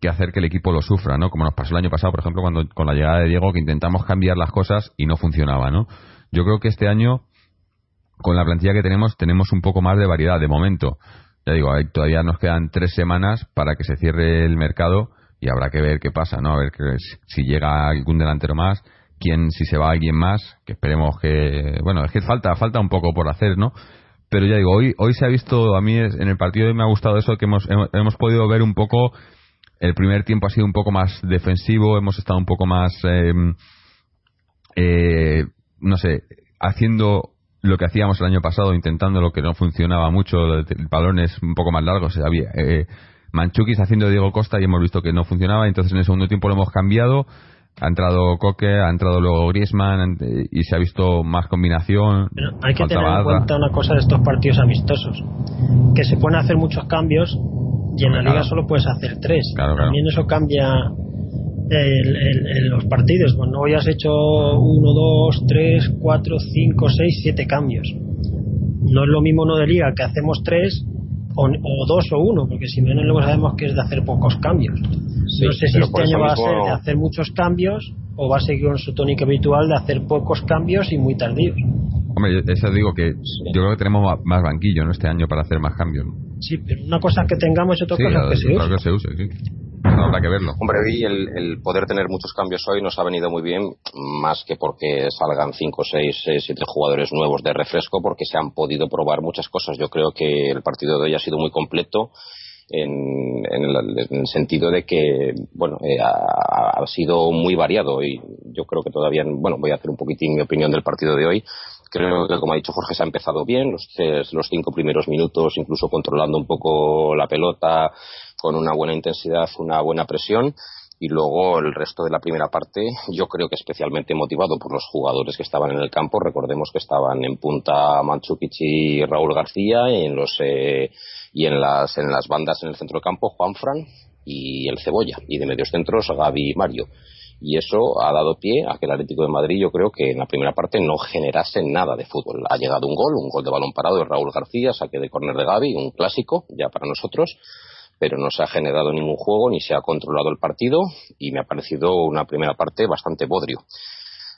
que hacer que el equipo lo sufra, ¿no? Como nos pasó el año pasado, por ejemplo, cuando con la llegada de Diego, que intentamos cambiar las cosas y no funcionaba, ¿no? Yo creo que este año, con la plantilla que tenemos, tenemos un poco más de variedad de momento. Ya digo, todavía nos quedan tres semanas para que se cierre el mercado y habrá que ver qué pasa, ¿no? A ver si llega algún delantero más quién si se va alguien más, que esperemos que bueno, es que falta falta un poco por hacer, ¿no? Pero ya digo, hoy hoy se ha visto a mí en el partido me ha gustado eso que hemos hemos, podido ver un poco el primer tiempo ha sido un poco más defensivo, hemos estado un poco más em, eh, no sé, haciendo lo que hacíamos el año pasado, intentando lo que no funcionaba mucho, balones un poco más largos, había eh, Manchukis haciendo Diego Costa y hemos visto que no funcionaba, entonces en el segundo tiempo lo hemos cambiado ha entrado Coque, ha entrado luego Griezmann y se ha visto más combinación. hay que tener en cuenta una cosa de estos partidos amistosos, que se pueden hacer muchos cambios y en la liga solo puedes hacer tres. También eso cambia en los partidos. Cuando hoy has hecho uno, dos, tres, cuatro, cinco, seis, siete cambios. No es lo mismo no de liga que hacemos tres o, dos o uno, porque si menos luego sabemos que es de hacer pocos cambios. no sé si este año va a ser de hacer muchos cambios o va a seguir con su tónica habitual de hacer pocos cambios y muy tardíos. Hombre, eso digo que yo creo que tenemos más banquillo ¿no? este año para hacer más cambios. Sí, pero una cosa es que tengamos y otra cosa es que se use. sí Hombre, hoy el, poder tener muchos cambios hoy nos ha venido muy bien, más que porque salgan 5, 6, 7 jugadores nuevos de refresco, porque se han podido probar muchas cosas. Yo creo que el partido de hoy ha sido muy completo. En, el, sentido de que bueno eh, ha, sido muy variado y yo creo que todavía bueno voy a hacer un poquitín mi opinión del partido de hoy creo que como ha dicho Jorge se ha empezado bien los los cinco primeros minutos incluso controlando un poco la pelota con una buena intensidad, una buena presión y luego el resto de la primera parte yo creo que especialmente motivado por los jugadores que estaban en el campo. Recordemos que estaban en punta Manchukic y Raúl García y en los eh, y en las en las bandas en el centro del campo Juanfran y el Cebolla y de medios centros Gaby y Mario. Y eso ha dado pie a que el Atlético de Madrid yo creo que en la primera parte no generase nada de fútbol. Ha llegado un gol un gol de balón parado de Raúl García saque de córner de Gaby un clásico ya para nosotros pero no se ha generado ningún juego ni se ha controlado el partido y me ha parecido una primera parte bastante bodrio.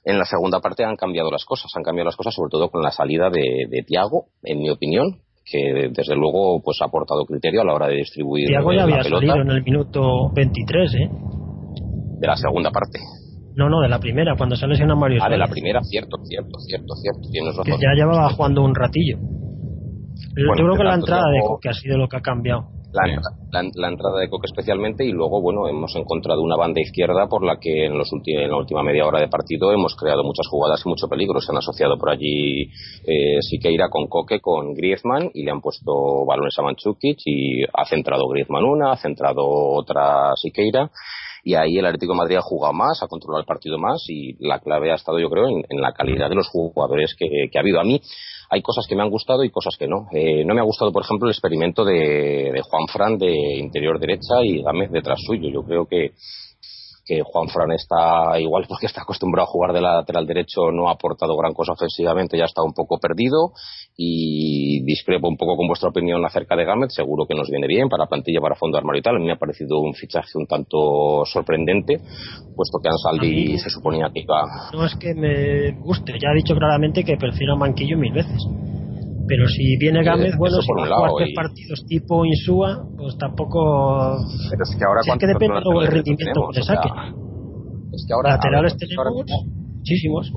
En la segunda parte han cambiado las cosas, han cambiado las cosas sobre todo con la salida de, de Tiago, en mi opinión, que desde luego pues ha aportado criterio a la hora de distribuir Tiago ya había salido en el minuto 23 ¿eh? de la segunda parte no, no, de la primera, cuando se lesiona Mario Ah, de la primera, cierto, cierto, cierto, cierto. Tienes razón. Que ya llevaba jugando un ratillo. Yo creo que la entrada de Coque ha sido lo que ha cambiado. La, entrada de Coque especialmente y luego, bueno, hemos encontrado una banda izquierda por la que en, los en la última media hora de partido hemos creado muchas jugadas y mucho peligro. Se han asociado por allí eh, Siqueira con Coque, con Griezmann y le han puesto balones a Manchukic y ha centrado Griezmann una, ha centrado otra Siqueira y ahí el Atlético de Madrid ha jugado más, ha controlado el partido más y la clave ha estado yo creo en, la calidad de los jugadores que, ha habido. A mí hay cosas que me han gustado y cosas que no. Eh, no me ha gustado, por ejemplo, el experimento de, de Juan Fran de interior derecha y Gámez detrás suyo. Yo creo que que Juan Fran está igual porque está acostumbrado a jugar de lateral derecho, no ha aportado gran cosa ofensivamente, ya está un poco perdido y discrepo un poco con vuestra opinión acerca de Gámez, seguro que nos viene bien para plantilla, para fondo armario y tal, a mí me ha parecido un fichaje un tanto sorprendente, puesto que Ansaldi se suponía que iba... No es que me guste, ya ha dicho claramente que prefiero a Manquillo mil veces. Pero si viene Gámez, bueno, si va a jugar tres partidos tipo Insúa, pues tampoco. Pero es que ahora. es que depende del rendimiento que le saque. es que ahora. Laterales tenemos muchísimos.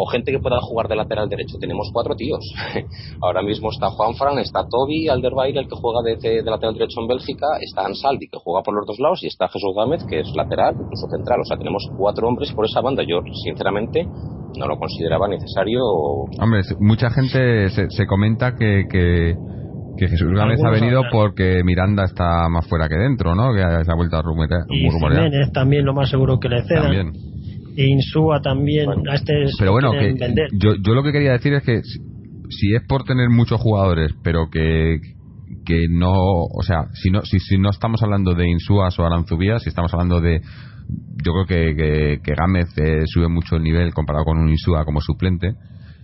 O gente que pueda jugar de lateral derecho. Tenemos cuatro tíos. ahora mismo está Juan Fran, está Toby Alderweireld, el que juega de, de, lateral derecho en Bélgica, está Ansaldi, que juega por los dos lados, y está Jesús Gámez, que es lateral, incluso central. O sea, tenemos cuatro hombres por esa banda. Yo, sinceramente, no lo consideraba necesario. Hombre, mucha gente se, comenta que, que, Jesús Gámez ha venido porque Miranda está más fuera que dentro, ¿no? Que se ha vuelto a rumorear. Y Jiménez también lo más seguro que le cedan. También. Insúa también. a este pero bueno, que yo, yo lo que quería decir es que si es por tener muchos jugadores, pero que que no, o sea, si no, si, si no estamos hablando de Insúas o Aranzubías, si estamos hablando de yo creo que, que, Gámez eh, sube mucho el nivel comparado con un Insúa como suplente.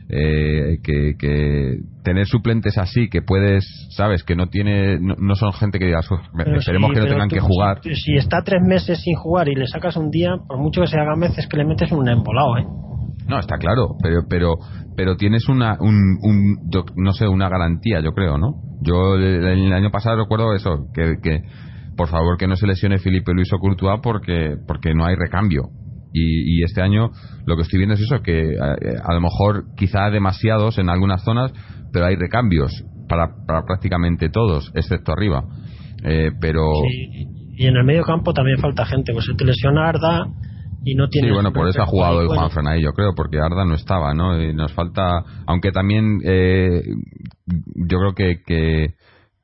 Eh, que, tener suplentes así que puedes sabes que no tiene no, son gente que digas esperemos que no tengan que jugar si está tres meses sin jugar y le sacas un día por mucho que sea Gámez es que le metes un embolado eh no está claro pero pero pero tienes una un, no sé una garantía yo creo no yo el, año pasado recuerdo eso que, que por favor que no se lesione Felipe Luis o Courtois porque, porque no hay recambio. Y, este año lo que estoy viendo es eso, que eh, a, lo mejor quizá demasiados en algunas zonas, pero hay recambios para, para prácticamente todos, excepto arriba. Eh, pero... Y en el medio campo también falta gente, pues se te lesiona Arda y no tiene... Sí, bueno, por eso ha jugado hoy Juan Fran ahí, yo creo, porque Arda no estaba, ¿no? Y nos falta, aunque también eh, yo creo que, que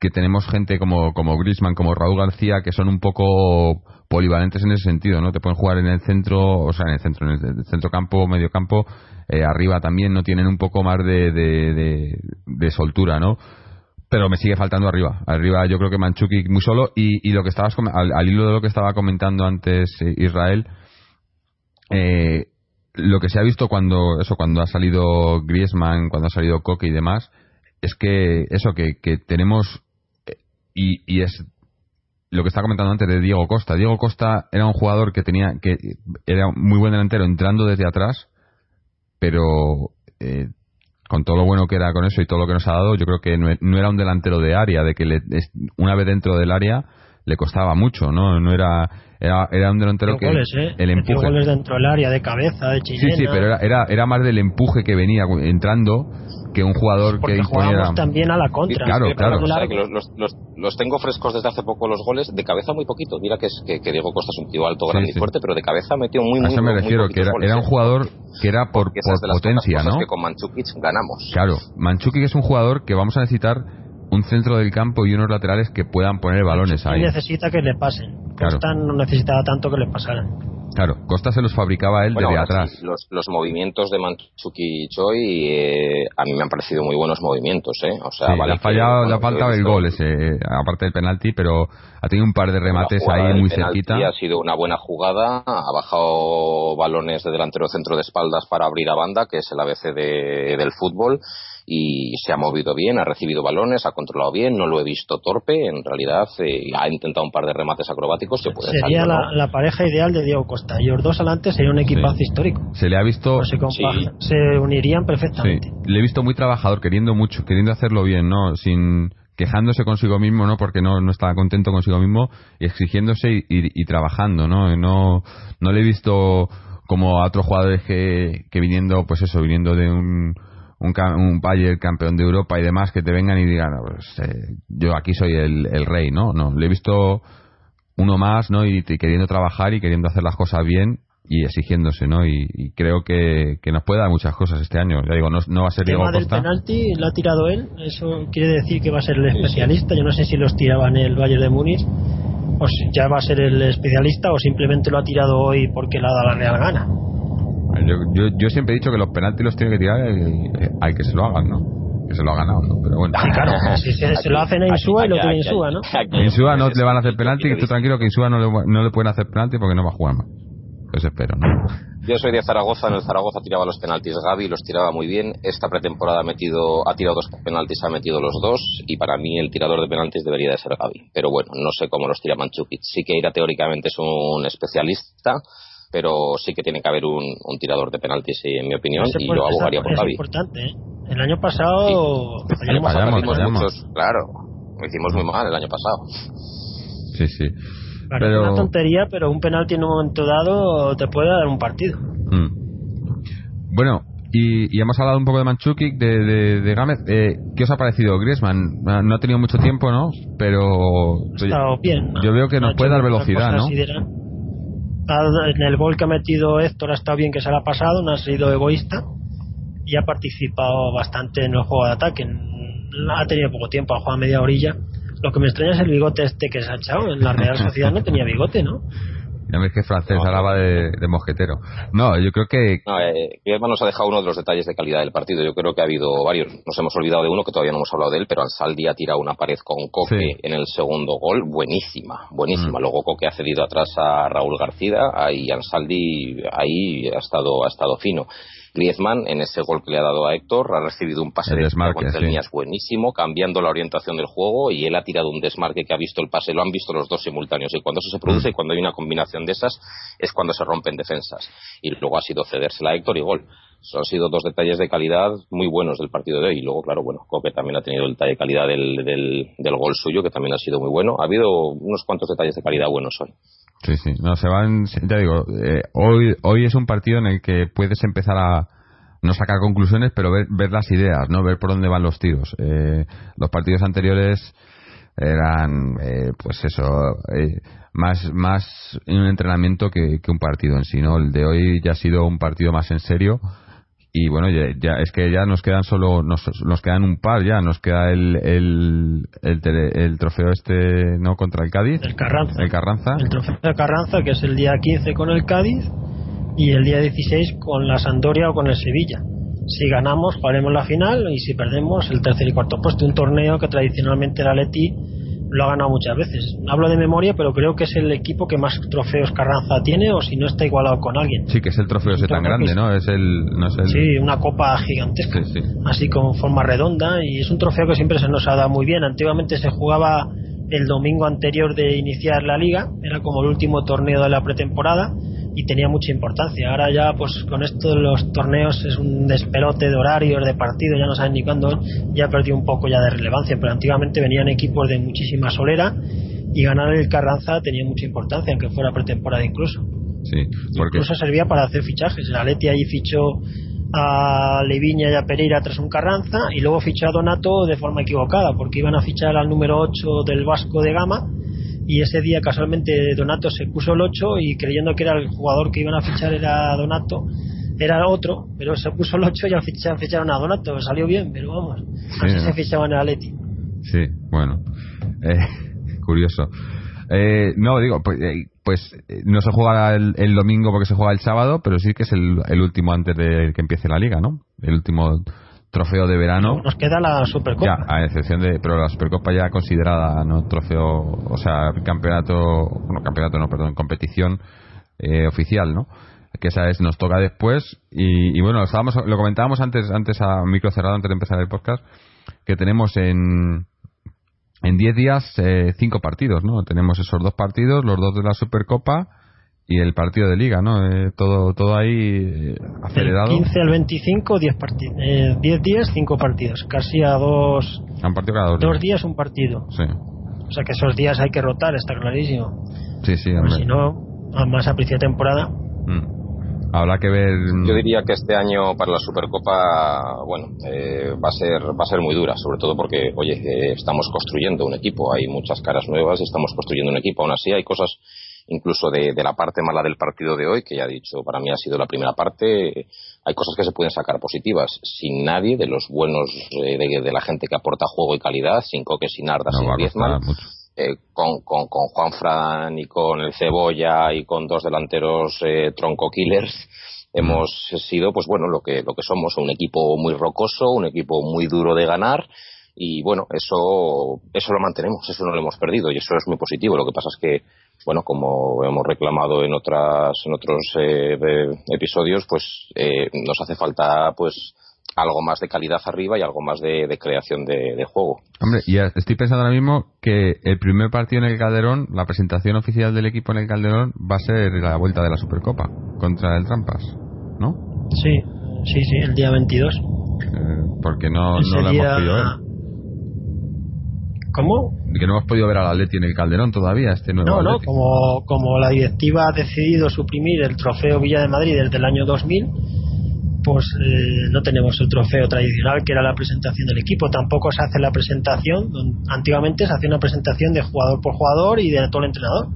que tenemos gente como, como Grisman, como Raúl García, que son un poco polivalentes en ese sentido, ¿no? Te pueden jugar en el centro, o sea, en el centro, en el centro campo, medio campo, eh, arriba también, ¿no? Tienen un poco más de, de, soltura, ¿no? Pero me sigue faltando arriba. Arriba yo creo que Manchuki muy solo. Y, y lo que estabas al, al, hilo de lo que estaba comentando antes eh, Israel, eh, lo que se ha visto cuando eso cuando ha salido Griezmann, cuando ha salido Coque y demás, es que eso que, que tenemos y, es lo que estaba comentando antes de Diego Costa. Diego Costa era un jugador que tenía que era muy buen delantero entrando desde atrás, pero eh, con todo lo bueno que era con eso y todo lo que nos ha dado, yo creo que no, era un delantero de área, de que le, una vez dentro del área le costaba mucho, ¿no? No era era, era un delantero que ¿eh? el empuje goles dentro del área de cabeza, de chilena. Sí, sí, pero era, era, era más del empuje que venía entrando que un jugador que imponiera también a la contra claro claro los, los, tengo frescos desde hace poco los goles de cabeza muy poquito mira que es que, Diego Costa es un tío alto grande y fuerte pero de cabeza metió muy muy a eso me refiero que era, era, un ¿eh? jugador que era por, por potencia no que con Manchukic ganamos claro Manchukic es un jugador que vamos a necesitar un centro del campo y unos laterales que puedan poner balones ahí. necesita que le pasen. Costa no necesitaba tanto que le pasaran. Claro, Costa se los fabricaba él desde atrás. los, los, movimientos de Manchuki y Choi eh, a mí me han parecido muy buenos movimientos, ¿eh? O sea, le ha fallado, le ha faltado el gol ese, eh, aparte del penalti, pero ha tenido un par de remates ahí muy cerquita. Ha sido una buena jugada, ha bajado balones de delantero centro de espaldas para abrir a banda, que es el ABC de, del fútbol y se ha movido bien, ha recibido balones, ha controlado bien, no lo he visto torpe, en realidad eh, ha intentado un par de remates acrobáticos. sería la, pareja ideal de Diego Costa y los dos adelante sería un equipazo histórico. Se le ha visto. Pues se, unirían perfectamente. Le he visto muy trabajador, queriendo mucho, queriendo hacerlo bien, ¿no? Sin quejándose consigo mismo, ¿no? Porque no, no estaba contento consigo mismo, y exigiéndose y, y, trabajando, ¿no? no, no le he visto como a otros jugadores que, que viniendo, pues eso, viniendo de un un, un Bayern campeón de Europa y demás que te vengan y digan, pues, eh, yo aquí soy el, el, rey, ¿no? No, le he visto uno más, ¿no? Y, queriendo trabajar y queriendo hacer las cosas bien y exigiéndose, ¿no? Y, creo que, que, nos puede dar muchas cosas este año. Ya digo, no, no va a ser Diego Costa. El penalti lo ha tirado él, eso quiere decir que va a ser el especialista. Yo no sé si los tiraba en el Bayern de Múnich o si ya va a ser el especialista o simplemente lo ha tirado hoy porque le ha dado la real gana. Yo, yo, siempre he dicho que los penaltis los tiene que tirar hay que se lo hagan, ¿no? Que se lo ha ganado, ¿no? Pero bueno. claro, si se, lo hacen a Insúa y lo tiene Insúa, ¿no? Insúa no le van a hacer penalti, y tú tranquilo que Insúa no le, no le pueden hacer penalti porque no va a jugar más. Pues espero, ¿no? Yo soy de Zaragoza, en el Zaragoza tiraba los penaltis Gaby, los tiraba muy bien. Esta pretemporada ha metido, ha tirado dos penaltis, ha metido los dos, y para mí el tirador de penaltis debería de ser Gaby. Pero bueno, no sé cómo los tira Manchukic. Sí que Ira teóricamente es un especialista, pero sí que tiene que haber un, tirador de penaltis, en mi opinión, y yo abogaría por Gaby. importante, ¿eh? El año pasado muchos, claro, lo hicimos muy mal el año pasado. Sí, sí. Pero... una tontería, pero un penalti en un momento dado te puede dar un partido. Mm. Bueno, y, y, hemos hablado un poco de Manchukik, de, de, Gámez. Eh, ¿Qué os ha parecido Griezmann? No ha tenido mucho tiempo, ¿no? Pero... Ha estado bien. Yo veo que nos puede dar velocidad, ¿no? en el gol que ha metido Héctor ha estado bien que se le ha pasado, no ha sido egoísta y ha participado bastante en el juego de ataque. Ha tenido poco tiempo, ha jugado a media orilla. Lo que me extraña es el bigote este que se ha echado. En la Real Sociedad no tenía bigote, ¿no? Ya ves que francés hablaba de, mosquetero. No, yo creo que. No, eh, nos ha dejado uno de los detalles de calidad del partido. Yo creo que ha habido varios. Nos hemos olvidado de uno que todavía no hemos hablado de él, pero Ansaldi ha tirado una pared con Coque en el segundo gol. Buenísima, buenísima. Mm. Luego Coque ha cedido atrás a Raúl García. Ahí Ansaldi ahí ha estado, ha estado fino. Griezmann, en ese gol que le ha dado a Héctor, ha recibido un pase de desmarque buenísimo, cambiando la orientación del juego y él ha tirado un desmarque que ha visto el pase, lo han visto los dos simultáneos. Y cuando eso se produce y mm. cuando hay una combinación de esas, es cuando se rompen defensas. Y luego ha sido cedérsela a Héctor y gol. Son han sido dos detalles de calidad muy buenos del partido de hoy. Y luego, claro, bueno, Coque también ha tenido el detalle de calidad del, del gol suyo, que también ha sido muy bueno. Ha habido unos cuantos detalles de calidad buenos hoy. Sí, sí, no, se van, ya digo, eh, hoy, hoy es un partido en el que puedes empezar a, no sacar conclusiones, pero ver, ver las ideas, no ver por dónde van los tiros. Eh, los partidos anteriores eran, eh, pues eso, más, más un entrenamiento que, que, un partido en sí, ¿no? El de hoy ya ha sido un partido más en serio y bueno ya, es que ya nos quedan solo nos, nos quedan un par ya nos queda el el, el, trofeo este no contra el Cádiz. El Carranza. El Carranza. El trofeo de Carranza que es el día 15 con el Cádiz y el día 16 con la Sandoria o con el Sevilla. Si ganamos jugaremos la final y si perdemos el tercer y cuarto puesto. Un torneo que tradicionalmente era Leti lo ha ganado muchas veces. Hablo de memoria, pero creo que es el equipo que más trofeos Carranza tiene, o si no está igualado con alguien. Sí, que es el trofeo ese tan grande, ¿no? Es el, Sí, una copa gigantesca, así con forma redonda, y es un trofeo que siempre se nos ha dado muy bien. Antiguamente se jugaba el domingo anterior de iniciar la liga, era como el último torneo de la pretemporada, y tenía mucha importancia. Ahora ya, pues con esto de los torneos es un despelote de horarios, de partidos, ya no saben ni cuándo, ya perdió un poco ya de relevancia, pero antiguamente venían equipos de muchísima solera y ganar el Carranza tenía mucha importancia, aunque fuera pretemporada incluso. Sí, porque... Incluso servía para hacer fichajes. El Atleti ahí fichó a Leviña y a Pereira tras un Carranza y luego fichó a Donato de forma equivocada, porque iban a fichar al número 8 del Vasco de Gama y ese día casualmente Donato se puso el 8 y creyendo que era el jugador que iban a fichar era Donato era otro, pero se puso el 8 y al fichar, ficharon a Donato, salió bien, pero vamos, así se fichaban el Atleti. Sí, bueno, eh, curioso. Eh, no, digo, pues, eh, pues no se juega el, domingo porque se juega el sábado, pero sí que es el, el último antes de que empiece la liga, ¿no? El último trofeo de verano. Nos queda la Supercopa. Ya, a excepción de. Pero la Supercopa ya considerada, ¿no? Trofeo. O sea, campeonato. No, campeonato no, perdón, competición eh, oficial, ¿no? que esa es, nos toca después. Y, bueno, estábamos, lo comentábamos antes, antes a micro cerrado, antes de empezar el podcast, que tenemos en en 10 días eh, cinco partidos, ¿no? Tenemos esos dos partidos, los dos de la Supercopa y el partido de liga, ¿no? Eh, todo todo ahí eh, acelerado. Del 15 al 25, 10 partidos. 10 días, 5 partidos. Casi a dos. Un partido cada dos, dos días. un partido. Sí. O sea que esos días hay que rotar, está clarísimo. Sí, sí, hombre. si no, a más a de temporada. Mm. Habrá que ver. Yo diría que este año para la Supercopa, bueno, eh, va a ser va a ser muy dura, sobre todo porque, oye, eh, estamos construyendo un equipo, hay muchas caras nuevas, estamos construyendo un equipo. Aún así, hay cosas, incluso de, la parte mala del partido de hoy, que ya he dicho, para mí ha sido la primera parte, hay cosas que se pueden sacar positivas. Sin nadie, de los buenos, eh, de, la gente que aporta juego y calidad, sin Coque, sin Arda, sin Griezmann. Eh, con, con, con, Juan Fran y con el Cebolla y con dos delanteros eh, tronco killers hemos sido pues bueno lo que lo que somos un equipo muy rocoso un equipo muy duro de ganar y bueno eso eso lo mantenemos eso no lo hemos perdido y eso es muy positivo lo que pasa es que bueno como hemos reclamado en otras en otros eh, episodios pues nos hace falta pues algo más de calidad arriba y algo más de, creación de, juego. Hombre, y estoy pensando ahora mismo que el primer partido en el Calderón, la presentación oficial del equipo en el Calderón, va a ser la vuelta de la Supercopa contra el Trampas, ¿no? Sí, sí, sí, el día 22. Eh, porque no, no lo hemos podido ver. ¿Cómo? Que no hemos podido ver al Atleti en el Calderón todavía, este nuevo No, no, como, como la directiva ha decidido suprimir el trofeo Villa de Madrid desde el año 2000, pues eh, no tenemos el trofeo tradicional que era la presentación del equipo. Tampoco se hace la presentación. Antiguamente se hacía una presentación de jugador por jugador y de todo el entrenador.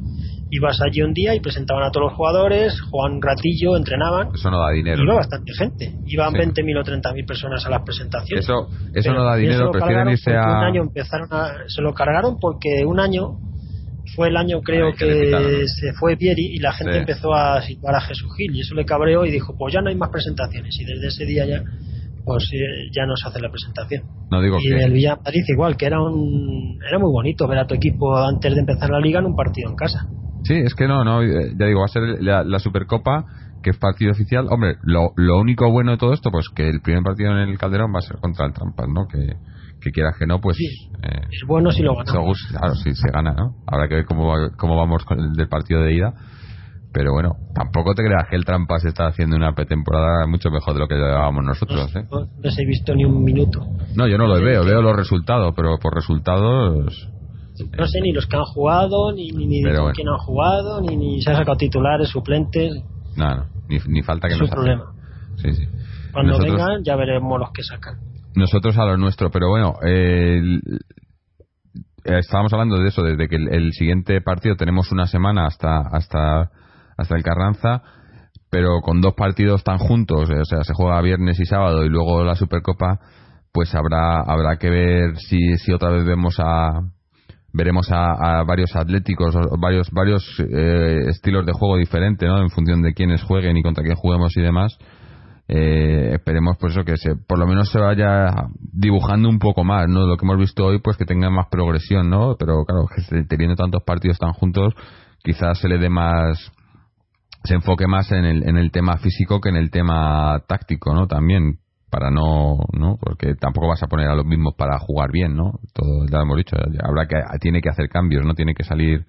Ibas allí un día y presentaban a todos los jugadores, jugaban un ratillo, entrenaban. Eso no da dinero. Iba bastante gente. Iban 20.000 o 30.000 personas a las presentaciones. Eso, eso no da dinero, prefieren irse a. Un año empezaron se lo cargaron porque un año fue el año creo que, se fue Pieri y la gente empezó a situar a Jesús Gil y eso le cabreó y dijo pues ya no hay más presentaciones y desde ese día ya pues eh, ya no se hace la presentación no digo y el Villa Madrid igual que era un era muy bonito ver a tu equipo antes de empezar la liga en un partido en casa sí es que no no eh, ya digo va a ser la, Supercopa que es partido oficial hombre lo, lo único bueno de todo esto pues que el primer partido en el Calderón va a ser contra el Trampas no que que quieras que no, pues. Eh, es bueno si lo ganamos. Claro, si se gana, ¿no? Habrá que ver cómo, cómo vamos con el del partido de ida. Pero bueno, tampoco te creas que el Trampas está haciendo una pretemporada mucho mejor de lo que llevábamos nosotros, ¿eh? No, he visto ni un minuto. No, yo no lo veo, veo los resultados, pero por resultados. No sé ni los que han jugado, ni, ni, ni de quién han jugado, ni, ni se han sacado titulares, suplentes. No, no, ni, ni falta que es nos. problema. Sí, sí. Cuando vengan ya veremos los que sacan nosotros a lo nuestro, pero bueno, eh, estábamos hablando de eso, desde que el, siguiente partido tenemos una semana hasta, hasta, hasta el Carranza, pero con dos partidos tan juntos, o sea, se juega viernes y sábado y luego la Supercopa, pues habrá, habrá que ver si, si otra vez vemos a, veremos a, varios atléticos, varios, varios eh, estilos de juego diferentes, ¿no? En función de quiénes jueguen y contra quién juguemos y demás. Eh, esperemos pues eso que se, por lo menos se vaya dibujando un poco más no lo que hemos visto hoy pues que tenga más progresión no pero claro que teniendo tantos partidos tan juntos quizás se le dé más se enfoque más en el, en el tema físico que en el tema táctico no también para no no porque tampoco vas a poner a los mismos para jugar bien no todo ya lo hemos dicho habrá que tiene que hacer cambios no tiene que salir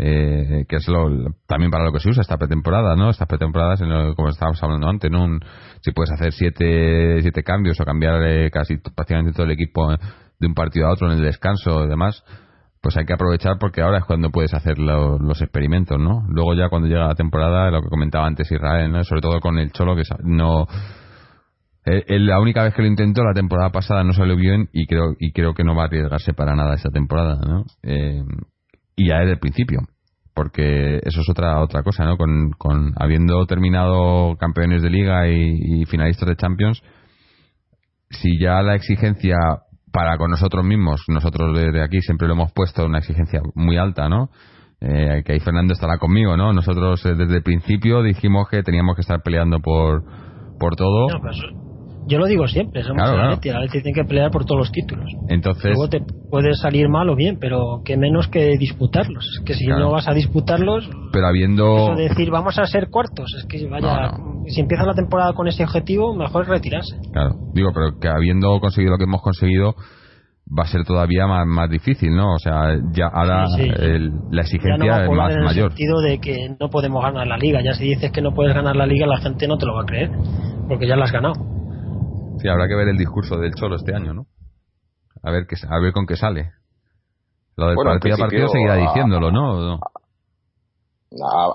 eh, que es lo, también para lo que se usa esta pretemporada, ¿no? Estas pretemporadas, en como estábamos hablando antes, ¿no? si puedes hacer siete, siete cambios o cambiar eh, casi prácticamente todo el equipo de un partido a otro en el descanso y demás, pues hay que aprovechar porque ahora es cuando puedes hacer los experimentos, ¿no? Luego ya cuando llega la temporada, lo que comentaba antes Israel, ¿no? Sobre todo con el Cholo que no la única vez que lo intentó la temporada pasada no salió bien y creo y creo que no va a arriesgarse para nada esta temporada, ¿no? Eh, y ya desde el principio porque eso es otra otra cosa no con, con habiendo terminado campeones de liga y, finalistas de Champions si ya la exigencia para con nosotros mismos nosotros desde aquí siempre lo hemos puesto una exigencia muy alta no eh, que ahí Fernando estará conmigo no nosotros eh, desde el principio dijimos que teníamos que estar peleando por por todo yo lo digo siempre, somos Claro, claro. Atleti, el Atleti tiene que pelear por todos los títulos. Entonces, Luego te puede salir mal o bien, pero que menos que disputarlos. Es que si Claro. no vas a disputarlos, pero habiendo... eso de decir vamos a ser cuartos, es que vaya, No, si empieza la temporada con ese objetivo, mejor es retirarse. Claro, digo, pero que habiendo conseguido lo que hemos conseguido, va a ser todavía más, más difícil, ¿no? O sea, ya ahora Sí, sí. el- la no exigencia a es más en el mayor. sentido de que no podemos ganar la liga. Ya si dices que no puedes ganar la liga, la gente no te lo va a creer, porque ya la has ganado. Sí, habrá que ver el discurso del Cholo este año, ¿no? A ver, qué, a ver con qué sale. Lo del Bueno, partido a partido seguirá diciéndolo, ¿no?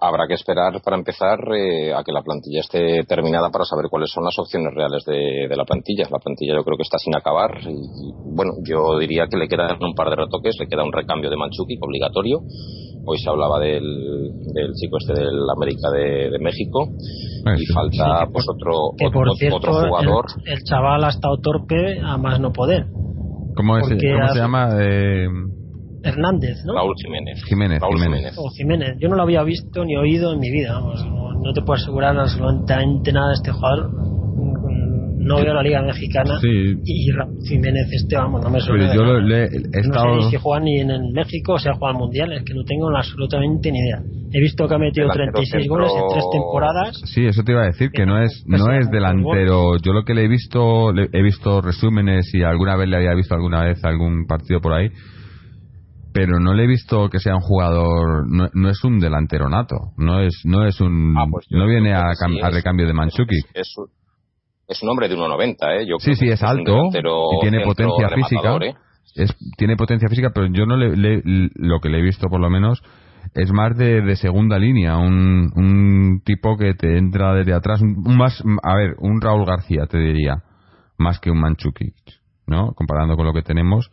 Habrá que esperar para empezar eh, a que la plantilla esté terminada para saber cuáles son las opciones reales de, de la plantilla. La plantilla yo creo que está sin acabar y, y, bueno, yo diría que le quedan un par de retoques, le queda un recambio de Manchuki obligatorio. Hoy se hablaba del, del chico este del América de, de México y falta Sí, pues por- otro, Que otro, cierto, otro jugador. El, el chaval ha estado torpe a más no poder. ¿Cómo, es, ¿cómo se llama? Eh, Hernández, ¿no? Raúl Jiménez. Jiménez, Raúl Jiménez. O Jiménez. Yo no lo había visto ni oído en mi vida. vamos, no, no te puedo asegurar absolutamente nada de este jugador. Mm, No veo la Liga Mexicana. Sí. Y Raúl Jiménez, este, vamos, no me suena. pero de yo le- he No estado... sé si juega ni en el México o si ha jugado al Mundial, es que no tengo absolutamente ni idea. He visto que ha metido Delantero 36 centro- goles en tres temporadas. Sí, eso te iba a decir, que no es, no es delantero. Yo lo que le he visto, le- he visto resúmenes y alguna vez le había visto alguna vez algún partido por ahí, pero no le he visto que sea un jugador, no, no es un delantero nato, no es, no es un, Ah, pues no viene a, sí, recambio de Manchukic. Es, es un- es un hombre de 1,90, ¿eh? Yo Sí, creo sí, que es alto y tiene potencia física. ¿eh? Es, tiene potencia física, pero yo no le, le- lo que le he visto por lo menos es más de, de segunda línea, un, un tipo que te entra desde atrás, un, un más, a ver, un Raúl García te diría, más que un Manchukic, ¿no? Comparando con lo que tenemos,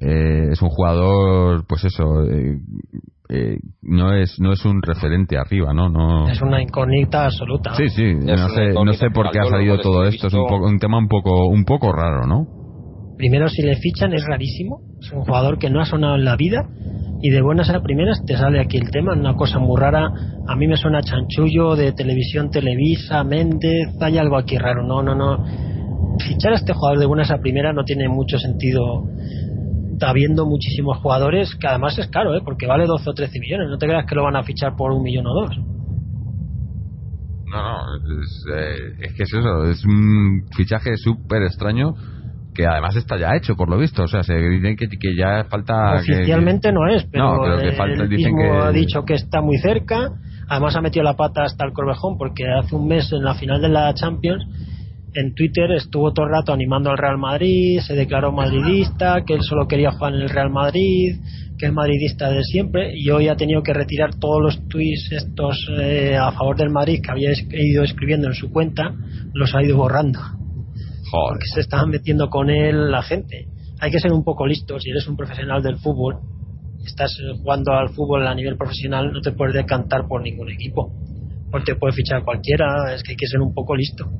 eh, es un jugador, pues eso, eh, eh, no es no es un referente arriba, ¿no? no Es una incógnita absoluta. Sí, sí, Es no sé, no sé por qué ha salido todo esto, es un, poco, un tema un poco un poco raro, ¿no? Primero, si le fichan es rarísimo. Es un jugador que no ha sonado en la vida. Y de buenas a primeras te sale aquí el tema, una cosa muy rara. A mí me suena chanchullo de televisión Televisa, Méndez, hay algo aquí raro. No, no, no. Fichar a este jugador de buenas a primeras no tiene mucho sentido. Habiendo muchísimos jugadores, que además es caro, ¿eh? porque vale 12 o 13 millones. No te creas que lo van a fichar por un millón o dos. No, no, es, eh, es que es eso, es un fichaje súper extraño que además está ya hecho, por lo visto. O sea, se dicen que, que ya falta. que- Oficialmente no es, pero, No, pero que él falta- dicen mismo que- ha dicho que está muy cerca. Además ha metido la pata hasta el Corvejón porque hace un mes en la final de la Champions en Twitter estuvo todo el rato animando al Real Madrid, se declaró madridista, que él solo quería jugar en el Real Madrid, que es madridista de siempre y hoy ha tenido que retirar todos los tweets estos eh, a favor del Madrid que había ido escribiendo en su cuenta, los ha ido borrando Joder. porque se estaban metiendo con él la gente. Hay que ser un poco listo. Si eres un profesional del fútbol, estás jugando al fútbol a nivel profesional, no te puedes decantar por ningún equipo. Porque te puede fichar cualquiera, es que hay que ser un poco listo.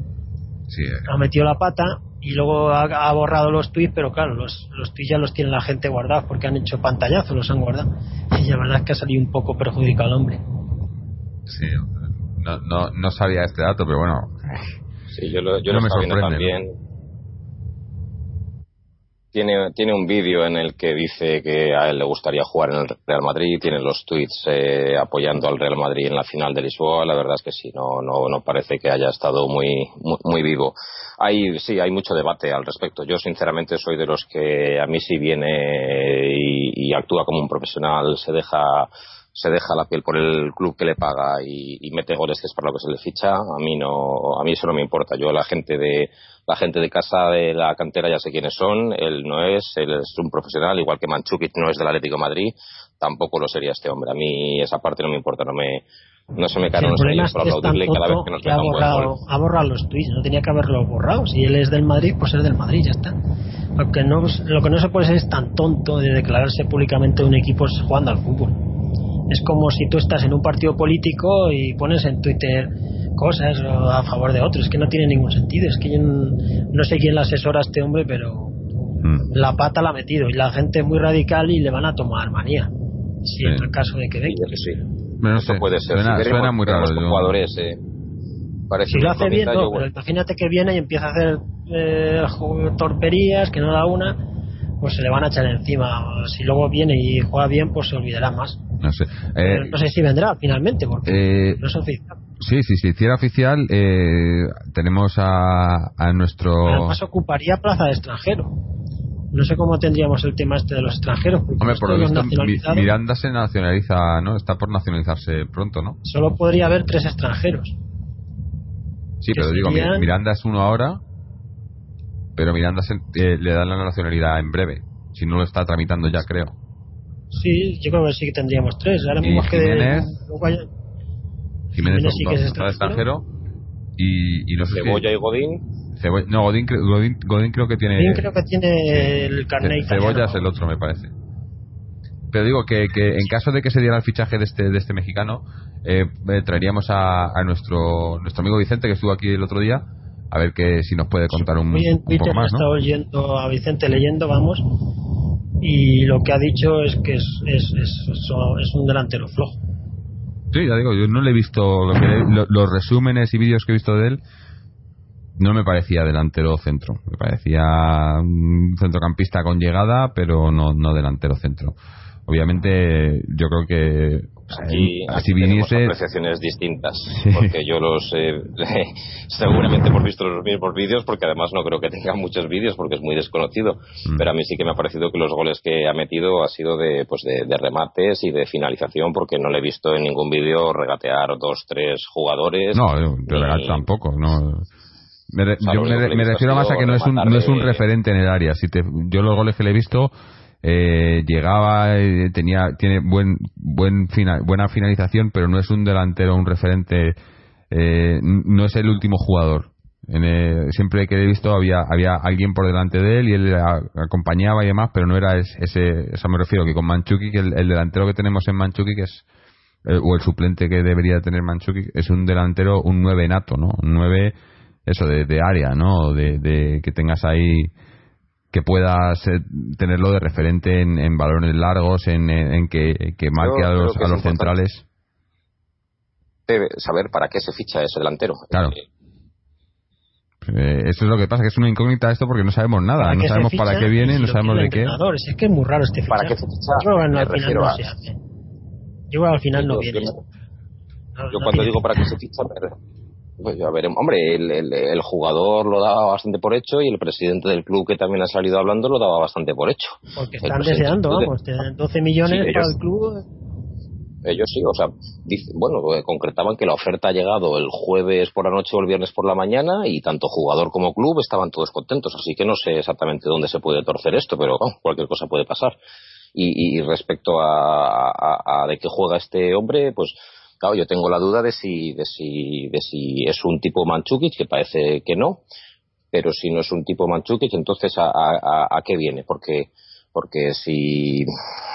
Sí, eh. Ha metido la pata y luego ha, ha borrado los tweets, pero claro, los, los tweets ya los tiene la gente guardados porque han hecho pantallazo, los han guardado. Y la verdad es que ha salido un poco perjudicado el hombre. sí. No, no, no sabía este dato, pero bueno. Sí, yo lo, yo No lo me estaba viendo sorprende. también. Tiene, tiene un vídeo en el que dice que a él le gustaría jugar en el Real Madrid, tiene los tweets eh, apoyando al Real Madrid en la final de Lisboa, la verdad es que sí, no, no, no parece que haya estado muy, muy, vivo. Hay, sí, hay mucho debate al respecto. Yo sinceramente soy de los que a mí si viene y actúa como un profesional, se deja se deja la piel por el club que le paga y, y mete goles que es para lo que se le ficha a mí no a mí eso no me importa yo la gente de la gente de casa de la cantera ya sé quiénes son él no es él es un profesional igual que Manchukic no es del Atlético de Madrid tampoco lo sería este hombre a mí esa parte no me importa no me no se me caen el unos problema anillos es por aplaudirle cada vez que nos que ha meta un buen borrado, gol ha borrado los tweets, no tenía que haberlos borrado. Si él es del Madrid, pues es del Madrid, ya está. Lo que no, lo que no se puede ser es tan tonto de declararse públicamente un equipo jugando al fútbol. Es como si tú estás en un partido político y pones en Twitter cosas a favor de otros. Es que no tiene ningún sentido. Es que yo no, sé quién le asesora a este hombre, pero Mm. la pata la ha metido. Y la gente es muy radical y le van a tomar manía. Si Sí. es el caso de que Sí, eso sí no eso sé, puede ser Suena, Si veremos- suena muy raro. jugadores eh, parece Si lo hace bien, no, pero imagínate que viene y empieza a hacer eh, torperías, que no da una, pues se le van a echar encima. Si luego viene y juega bien, pues se olvidará más. No sé. Eh, no sé si vendrá finalmente, porque eh, no es oficial. Sí, sí, si hiciera oficial, eh, tenemos a, a nuestro. Además, ocuparía plaza de extranjero. No sé cómo tendríamos el tema este de los extranjeros. Hombre, por lo visto, Miranda se nacionaliza, ¿no? Está por nacionalizarse pronto, ¿no? Solo podría haber tres extranjeros. Sí, pero digo, Miranda es uno ahora, pero Miranda eh, le da la nacionalidad en breve. Si no lo está tramitando ya, creo. Sí, yo creo que sí que tendríamos tres. Ahora mismo que Jiménez, sí que es extranjero. Y, y no sé Cebolla y Godín. no, Godín, Godín, creo que tiene. Godín creo que tiene el carnet Cebolla es el otro, me parece. Pero digo que, que, en caso de que se diera el fichaje de este, de este mexicano, eh, eh traeríamos a, a, nuestro, nuestro amigo Vicente, que estuvo aquí el otro día, a ver que si nos puede contar un, un poco más. He estado oyendo a Vicente leyendo, vamos, y lo que ha dicho es que es, es, es, es un delantero flojo. Sí, ya digo, yo no le he visto los resúmenes y vídeos que he visto de él. No me parecía delantero centro, me parecía un centrocampista con llegada, pero no, no delantero centro. Obviamente, yo creo que Aquí, aquí tenemos apreciaciones distintas, porque yo los eh, seguramente hemos visto los mismos vídeos, porque además no creo que tenga muchos vídeos, porque es muy desconocido. Mm. Pero a mí sí que me ha parecido que los goles que ha metido ha sido de, pues de, remates y de finalización, porque no le he visto en ningún vídeo regatear dos, tres jugadores. No, yo, tampoco. No. Me, yo me, refiero más a que no es un, no es un referente en el área. Si te, yo los goles que le he visto eh, llegaba, eh, tenía, tiene buen, buen buena finalización, pero no es un delantero, un referente, eh, no es el último jugador. En siempre que he visto había, había alguien por delante de él y él le acompañaba y demás, pero no era ese, eso me refiero, que con Manchuki, que el, delantero que tenemos en Manchuki, que es, o el suplente que debería tener Manchuki, es un delantero, un 9 nato, ¿no? Un 9, eso, de, área, ¿no? De que tengas ahí que puedas tenerlo de referente en, balones largos, en, que, marque a los, a los centrales. Debe saber para qué se ficha ese delantero. Claro. Eh, eh, eso es lo que pasa, que es una incógnita esto porque no sabemos nada, no sabemos para qué viene, no sabemos de qué. Es que es muy raro este fichaje. ¿Para qué se ficha? Yo al final no se hace. Yo al final no viene. Yo, cuando digo para qué se ficha, pues ya veremos. Hombre, el, el, jugador lo daba bastante por hecho y el presidente del club que también ha salido hablando lo daba bastante por hecho. Porque están deseando, vamos, 12 millones para el club. Ellos sí, o sea, bueno, eh, concretaban que la oferta ha llegado el jueves por la noche o el viernes por la mañana y tanto jugador como club estaban todos contentos, así que no sé exactamente dónde se puede torcer esto, pero cualquier cosa puede pasar. Y, y respecto a, a, a de qué juega este hombre, pues Claro, yo tengo la duda de si, de si, de si es un tipo Manchukic, que parece que no, pero si no es un tipo Manchukic, entonces ¿a, a, a qué viene? Porque porque si,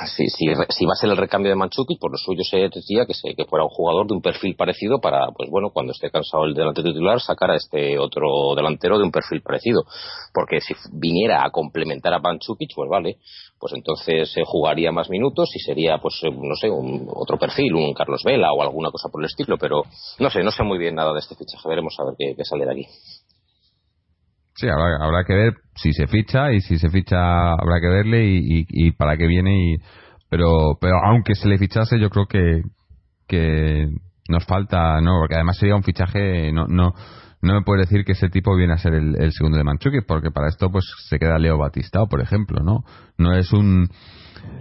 si, si, va a ser el recambio de Manchukic, por lo suyo se decía que, se, que fuera un jugador de un perfil parecido para, pues bueno, cuando esté cansado el delantero titular, sacar a este otro delantero de un perfil parecido. Porque si viniera a complementar a Manchukic, pues vale, pues entonces se jugaría más minutos y sería, pues, eh, no sé, un, otro perfil, un Carlos Vela o alguna cosa por el estilo, pero no sé, no sé muy bien nada de este fichaje, veremos a ver qué sale de aquí. Sí, habrá, habrá que ver si se ficha y si se ficha habrá que verle y, y, para qué viene. Y, pero, pero aunque se le fichase, yo creo que, que nos falta, no, porque además sería un fichaje, no, no, no me puedes decir que ese tipo viene a ser el, segundo de Manchuki, porque para esto pues se queda Leo Batistao, por ejemplo, ¿no? No es un,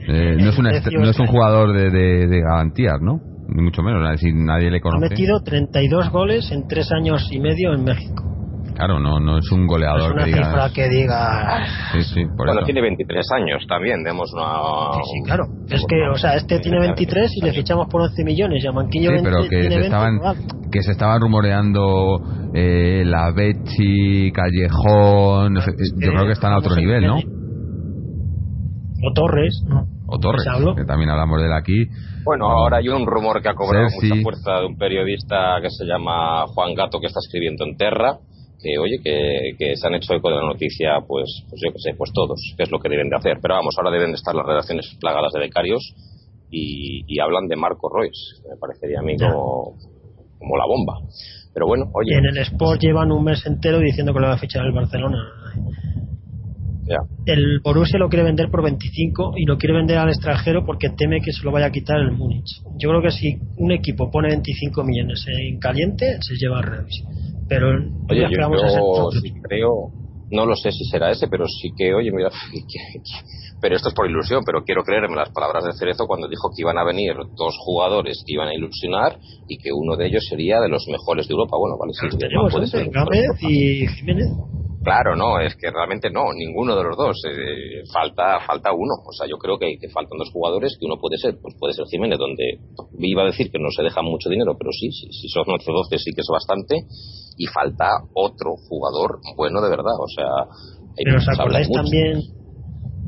eh, no, es no es un jugador de, de, de garantías, ¿no? Ni mucho menos, nadie le conoce. Ha metido 32 goles en tres años y medio en México. Claro, no, no es un goleador es una que cifra que diga. Sí, sí, por bueno, tiene 23 años también, demos una. Sí, sí, claro. Es que, o sea, este tiene 23 y le fichamos por 11 millones. Y a Manquillo sí, pero que se, estaban, que se estaban rumoreando eh, la Bechi, Callejón. yo creo que están a otro nivel, ¿no? O Torres, ¿no? O Torres, que también hablamos de él aquí. Bueno, ahora hay un rumor que ha cobrado mucha fuerza de un periodista que se llama Juan Gato que está escribiendo en Terra que oye que, que, se han hecho eco de la noticia pues pues yo que sé pues todos que es lo que deben de hacer pero vamos ahora deben de estar las redacciones plagadas de becarios y, y hablan de Marco Royce me parecería a mí como como la bomba. Pero bueno, oye. en el Sport llevan un mes entero diciendo que lo va a fichar el Barcelona. El Borussia lo quiere vender por 25 y lo quiere vender al extranjero porque teme que se lo vaya a quitar el Múnich. Yo creo que si un equipo pone 25 millones en caliente, se lleva al revés. Pero oye, yo, creo, no lo sé si será ese, pero sí que, oye, mira, pero esto es por ilusión, pero quiero creerme las palabras de Cerezo cuando dijo que iban a venir dos jugadores que iban a ilusionar y que uno de ellos sería de los mejores de Europa. Bueno, vale, sí, puede ser, y Jiménez. Claro, no, es que realmente no, ninguno de los dos. Eh, falta falta uno. O sea, yo creo que, que, faltan dos jugadores que uno puede ser, pues puede ser Jiménez, donde iba a decir que no se deja mucho dinero, pero sí, sí, si son 12 sí que es bastante. Y falta otro jugador bueno de verdad. O sea, pero os acordáis también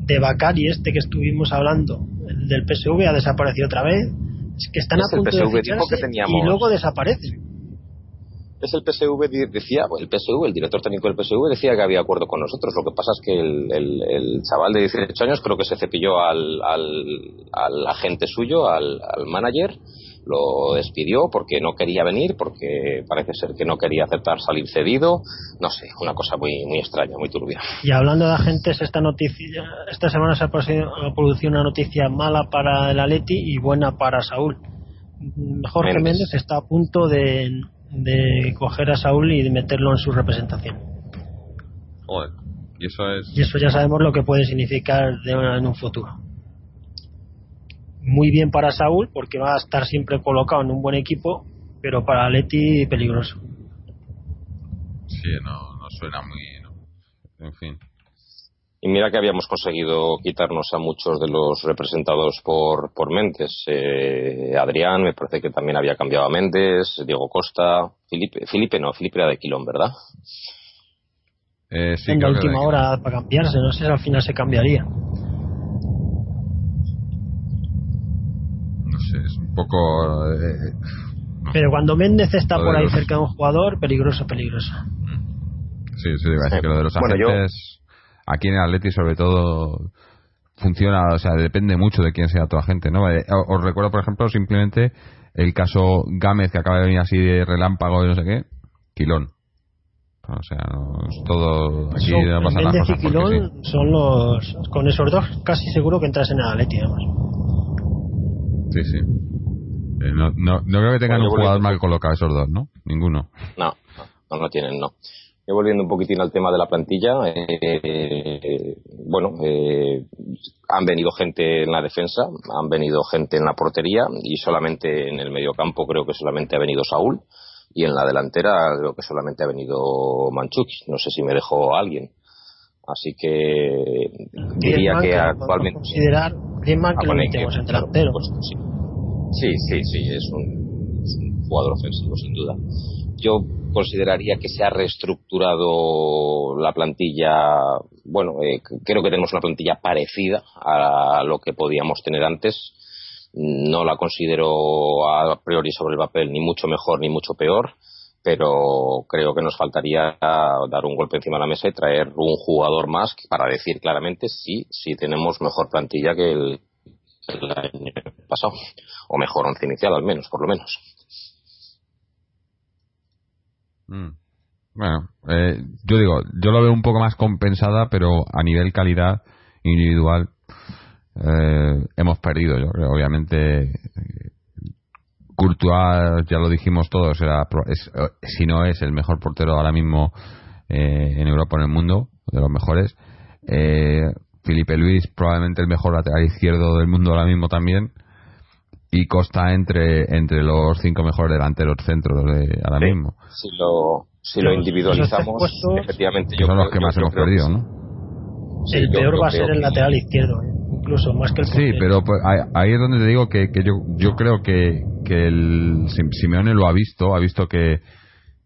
de Bacari, este que estuvimos hablando, el del PSV ha desaparecido otra vez. Es que están a punto de ficharse y luego desaparece es el PSV decía, el PSV, el director técnico del PSV decía que había acuerdo con nosotros. Lo que pasa es que el, chaval de 18 años creo que se cepilló al, al, agente suyo, al, manager, lo despidió porque no quería venir, porque parece ser que no quería aceptar salir cedido. No sé, una cosa muy, muy extraña, muy turbia. Y hablando de agentes, esta noticia, esta semana se ha producido una noticia mala para el Atleti y buena para Saúl. Jorge Méndez está a punto de de coger a Saúl y de meterlo en su representación. Joder, y eso es. Y eso ya sabemos lo que puede significar en un futuro. Muy bien para Saúl porque va a estar siempre colocado en un buen equipo, pero para Leti peligroso. Sí, no, no suena muy. En fin. Y mira que habíamos conseguido quitarnos a muchos de los representados por, por Méndez. Eh, Adrián, me parece que también había cambiado a Méndez, Diego Costa, Felipe, Felipe no, Felipe era de Quilón, ¿verdad? Eh, en la última hora para cambiarse, no sé si al final se cambiaría. No sé, es un poco. Eh, Pero cuando Méndez está por ahí cerca de un jugador, peligroso, peligroso. Sí, sí, iba a decir que lo de los agentes aquí en el Atleti sobre todo funciona, o sea, depende mucho de quién sea tu agente, ¿no? Eh, os recuerdo, por ejemplo, simplemente el caso Gámez que acaba de venir así de relámpago y no sé qué, Quilón. O sea, todo aquí no pasa nada. son los con esos dos casi seguro que entras en el Atleti, además. Sí, sí. Eh, no, no, no, creo que tengan un jugador mal colocado esos dos, ¿no? Ninguno. No, no, no tienen, no volviendo un poquitín al tema de la plantilla, eh, bueno, eh, han venido gente en la defensa, han venido gente en la portería y solamente en el mediocampo creo que solamente ha venido Saúl y en la delantera creo que solamente ha venido Manchuki. No sé si me dejó alguien. Así que diría que, actualmente. Considerar Griezmann que lo metemos en delantero. Sí. sí, sí, es un jugador ofensivo sin duda. Yo consideraría que se ha reestructurado la plantilla. Bueno, eh, creo que tenemos una plantilla parecida a lo que podíamos tener antes. No la considero a priori sobre el papel ni mucho mejor ni mucho peor, pero creo que nos faltaría dar un golpe encima de la mesa y traer un jugador más para decir claramente si, si tenemos mejor plantilla que el, el año pasado, o mejor once inicial al menos, por lo menos. Mm. Bueno, eh, yo digo, yo lo veo un poco más compensada, pero a nivel calidad individual eh, hemos perdido. Yo creo, obviamente, Courtois, ya lo dijimos todos, era, eh, si no es el mejor portero ahora mismo en Europa, en el mundo, de los mejores. Felipe Luis, probablemente el mejor lateral izquierdo del mundo ahora mismo también y Costa entre entre los cinco mejores delanteros centros de ahora mismo. Si lo, si lo individualizamos, efectivamente son los que más hemos perdido, ¿no? Sí, el peor va a ser el lateral izquierdo, ¿eh? incluso más que el Sí, pero pues, ahí es donde te digo que, que yo, yo creo que, que el Simeone lo ha visto, ha visto que,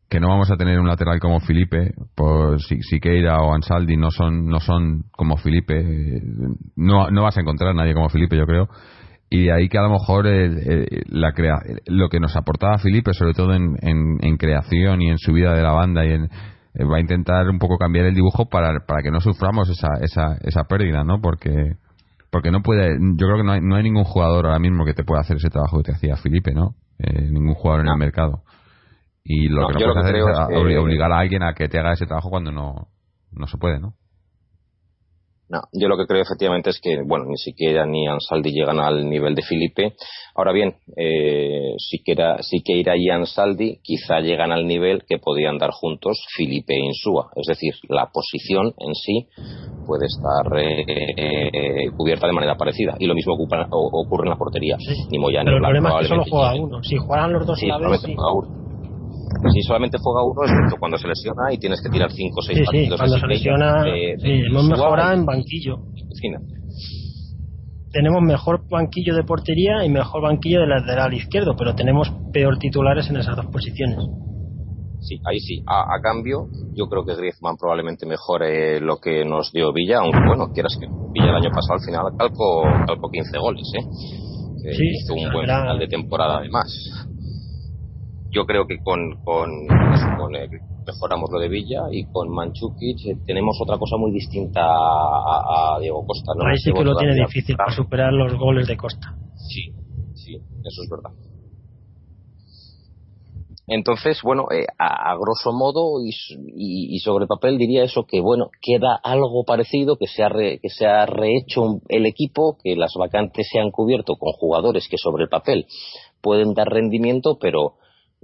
que no vamos a tener un lateral como Felipe, pues si, Siqueira o Ansaldi no son no son como Felipe, no, no vas a encontrar a nadie como Felipe, yo creo y de ahí que a lo mejor la crea lo que nos aportaba Felipe sobre todo en, en, creación y en subida de la banda y en, eh, va a intentar un poco cambiar el dibujo para, para que no suframos esa, esa, esa pérdida no porque porque no puede yo creo que no hay, no hay ningún jugador ahora mismo que te pueda hacer ese trabajo que te hacía Felipe no eh, ningún jugador en el mercado. Y lo que no puedes hacer es obligar a alguien a que te haga ese trabajo cuando no, no se puede, ¿no? No, yo lo que creo efectivamente es que, bueno, ni siquiera ni Ansaldi llegan al nivel de Felipe. Ahora bien, eh, sí, que era, sí que y Ansaldi quizá llegan al nivel que podían dar juntos Felipe e Insúa. Es decir, la posición en sí puede estar eh, cubierta de manera parecida. Y lo mismo ocurre en la portería. Ni Moyano, Pero el problema es que solo juega uno. Si juegan los dos a la vez, si solamente juega uno, es cuando se lesiona y tienes que tirar 5 o 6 partidos. Sí, cuando se lesiona, hemos mejorado en banquillo. Tenemos mejor banquillo de portería y mejor banquillo de lateral izquierdo, pero tenemos peor titulares en esas dos posiciones. Sí, ahí sí. A, cambio, yo creo que Griezmann probablemente mejore lo que nos dio Villa, aunque bueno, quieras que Villa el año pasado al final calco, calco 15 goles, ¿eh? sí, hizo un buen final de temporada además yo creo que con, con, mejoramos lo de Villa y con Manchukic eh, tenemos otra cosa muy distinta a, Diego Costa. ¿no? Ahí sí que lo tiene difícil para superar los goles de Costa. Sí, sí, eso es verdad. Entonces, bueno, eh, a, grosso modo y, y, sobre papel diría eso que, bueno, queda algo parecido, que se, ha que se ha rehecho el equipo, que las vacantes se han cubierto con jugadores que sobre el papel pueden dar rendimiento, pero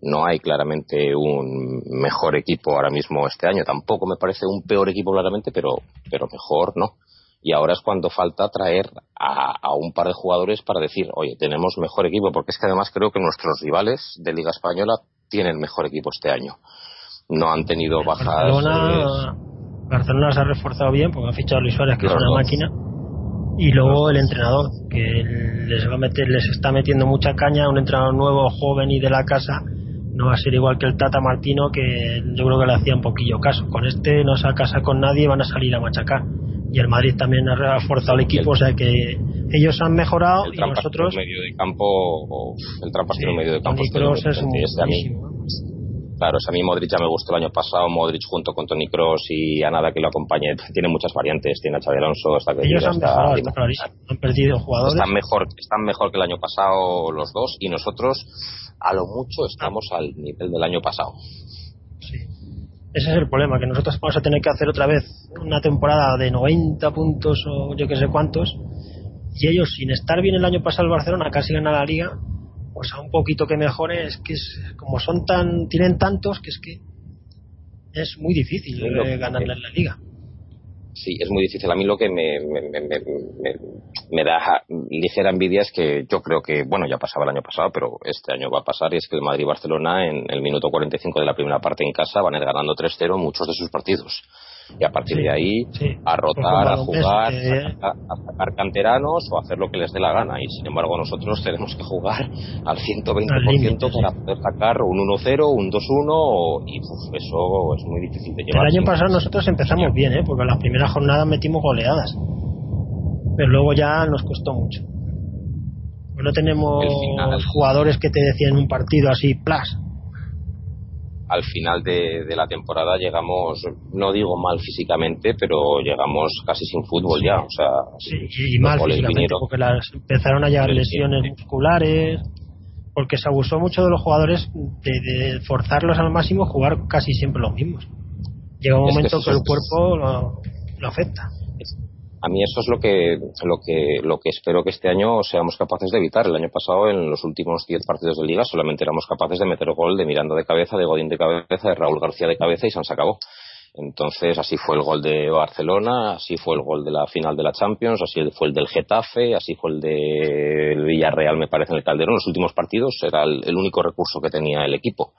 no hay claramente un mejor equipo ahora mismo este año. Tampoco me parece un peor equipo claramente, pero, pero mejor no. Y ahora es cuando falta traer a, un par de jugadores para decir, oye, tenemos mejor equipo, porque es que además creo que nuestros rivales de Liga Española tienen mejor equipo este año. No han tenido bajas. Barcelona, Barcelona se ha reforzado bien porque ha fichado a Luis Suárez, que es una máquina. Y luego el entrenador, que les, va a meter, les está metiendo mucha caña, un entrenador nuevo, joven y de la casa, no va a ser igual que el Tata Martino que yo creo que le hacía un poquillo caso. Con este no se casa con nadie y van a salir a machacar. Y el Madrid también ha reforzado el equipo, o sea que ellos han mejorado y nosotros. medio de campo, el trampastero medio de campo es, es Claro, a mí Modric ya me gustó el año pasado, Modric junto con Tony Cross y a nada que lo acompañe. Tiene muchas variantes, tiene a Xavi Alonso, hasta que Ellos han, mejorado, han perdido jugadores. Están mejor, están mejor que el año pasado los dos y nosotros a lo mucho estamos al nivel del año pasado. Sí. Ese es el problema, que nosotros vamos a tener que hacer otra vez una temporada de 90 puntos o yo que sé cuántos, y ellos, sin estar bien el año pasado el Barcelona, casi gana la liga, pues a un poquito que mejore, es que es, como son tan, tienen tantos, que es que es muy difícil eh, ganarle en la liga sí, es muy difícil. A mí lo que me, me, da ligera envidia es que yo creo que, bueno, ya pasaba el año pasado, pero este año va a pasar y es que el Madrid-Barcelona en el minuto 45 de la primera parte en casa van a ir ganando 3-0 muchos de sus partidos y a partir de ahí a rotar, a jugar, a, sacar canteranos o hacer lo que les dé la gana. Y sin embargo nosotros tenemos que jugar al 120% para poder sacar un 1-0, un 2-1 y eso es muy difícil de llevar. El año pasado nosotros empezamos bien, ¿eh? porque en las primeras jornadas metimos goleadas, pero luego ya nos costó mucho. No tenemos jugadores que te decían un partido así, plas, al final de, la temporada llegamos, no digo mal físicamente, pero llegamos casi sin fútbol ya. O sea, sí, y mal físicamente, porque las, empezaron a llegar lesiones musculares, porque se abusó mucho de los jugadores de, forzarlos al máximo jugar casi siempre los mismos. Llega un momento que, el cuerpo lo afecta a mí eso es lo que, lo que, lo que espero que este año seamos capaces de evitar. El año pasado, en los últimos 10 partidos de liga, solamente éramos capaces de meter gol de Miranda de cabeza, de Godín de cabeza, de Raúl García de cabeza y se acabó. Entonces, así fue el gol de Barcelona, así fue el gol de la final de la Champions, así fue el del Getafe, así fue el del Villarreal, me parece, en el Calderón. Los últimos partidos era el, único recurso que tenía el equipo.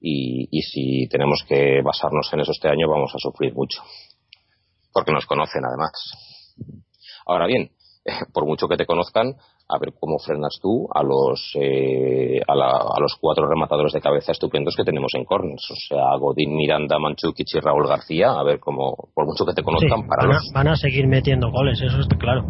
Y, y si tenemos que basarnos en eso este año, vamos a sufrir mucho. Porque nos conocen, además. Ahora bien, por mucho que te conozcan, a ver cómo frenas tú a los eh, a, los cuatro rematadores de cabeza estupendos que tenemos en corners, o sea, Godín, Miranda, Manchukic y Raúl García, a ver cómo, por mucho que te conozcan, para van, a, van a seguir metiendo goles, eso está claro.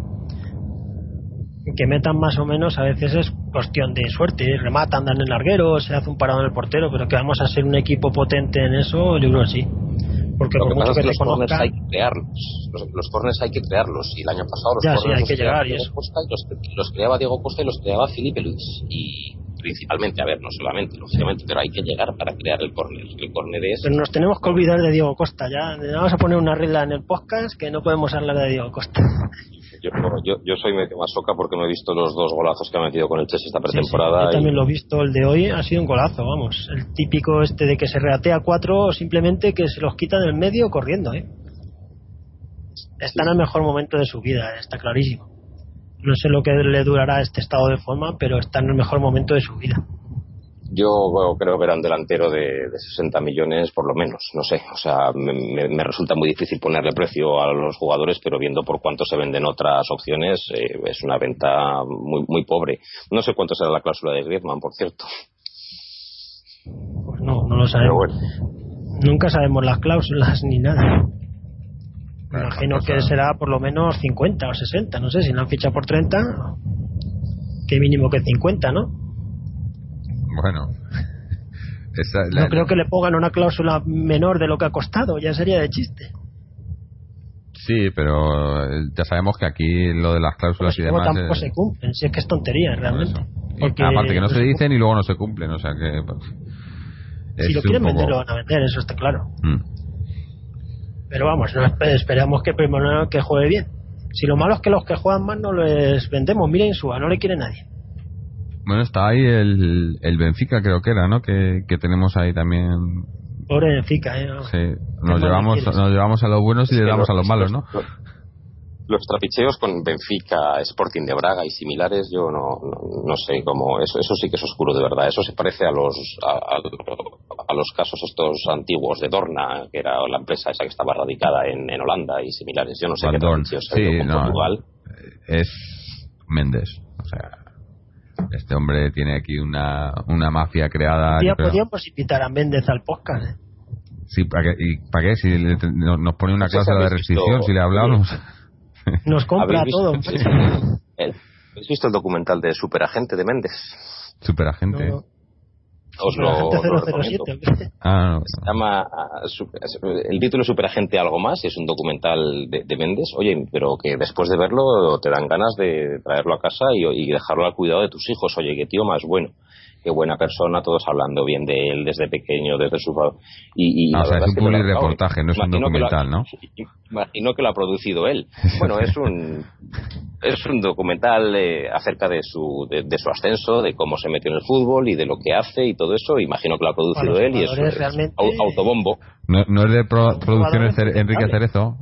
Que metan más o menos a veces es cuestión de suerte, rematan, dan el larguero, se hace un parado en el portero, pero que vamos a ser un equipo potente en eso, yo creo que sí. Porque por mucho que, los corners hay que crearlos. Los, corners hay que crearlos. Y el año pasado los corners los, creaba Diego Costa, los, creaba Diego Costa y los creaba Felipe Luis. Y, principalmente, a ver, no solamente, lógicamente, pero hay que llegar para crear el córner. El córner es... Pero nos tenemos que olvidar de Diego Costa, ya. Vamos a poner una regla en el podcast que no podemos hablar de Diego Costa. Yo, yo, yo soy medio masoca porque no he visto los dos golazos que ha metido con el Chelsea esta pretemporada. yo también lo he visto, el de hoy ha sido un golazo, vamos. El típico este de que se reatea cuatro o simplemente que se los quita del medio corriendo, ¿eh? Está en el mejor momento de su vida, está clarísimo. No sé lo que le durará este estado de forma, pero está en el mejor momento de su vida. Yo creo que era un delantero de, 60 millones por lo menos, no sé. O sea, me, resulta muy difícil ponerle precio a los jugadores, pero viendo por cuánto se venden otras opciones, eh, es una venta muy, muy pobre. No sé cuánto será la cláusula de Griezmann, por cierto. Pues no, no lo sabemos. Nunca sabemos las cláusulas ni nada. Me imagino que será por lo menos 50 o 60, no sé, si la han fichado por 30, qué mínimo que 50, ¿no? Bueno. no creo que le pongan una cláusula menor de lo que ha costado, ya sería de chiste. Sí, pero eh, ya sabemos que aquí lo de las cláusulas pues y demás. tampoco se cumplen, si es que es tontería realmente. Porque aparte que no se dicen y luego no se cumplen, o sea que. Pues, si lo quieren vender, lo van a vender, eso está claro. Mm. Pero vamos, esperamos que primero que juegue bien. Si lo malo es que los que juegan más no les vendemos, miren Insúa, no le quiere nadie. Bueno, está ahí el, el Benfica, creo que era, ¿no? Que, que tenemos ahí también. Pobre Benfica, ¿eh? Sí, nos llevamos, nos llevamos a los buenos y le damos a los malos, ¿no? los trapicheos con Benfica, Sporting de Braga y similares, yo no, no, sé cómo. Eso, eso sí que es oscuro de verdad. Eso se parece a los, a, los casos estos antiguos de Dorna, que era la empresa esa que estaba radicada en, en Holanda y similares. Yo no sé qué trapicheos sí, no, Portugal. Es Méndez. O sea, este hombre tiene aquí una, una mafia creada. Ya podríamos invitar a Méndez al podcast. ¿eh? Sí, ¿para qué? ¿Y para qué? Si nos pone una cláusula de restricción, si le hablamos. Nos compra todo. ¿Habéis visto el documental de Superagente de Méndez? Superagente. Os lo, ah, Se llama ah, el título es Superagente algo más es un documental de, Méndez. Oye pero que después de verlo te dan ganas de traerlo a casa y, y dejarlo al cuidado de tus hijos. Oye qué tío más bueno qué buena persona, todos hablando bien de él desde pequeño, desde su... Y, y ah, o sea, es un reportaje, no es un documental, ¿no? Imagino que lo ha producido él. Bueno, es un es un documental eh, acerca de su de, su ascenso, de cómo se metió en el fútbol y de lo que hace y todo eso. Imagino que lo ha producido él y es, realmente... autobombo. No, es de producciones Enrique Cerezo.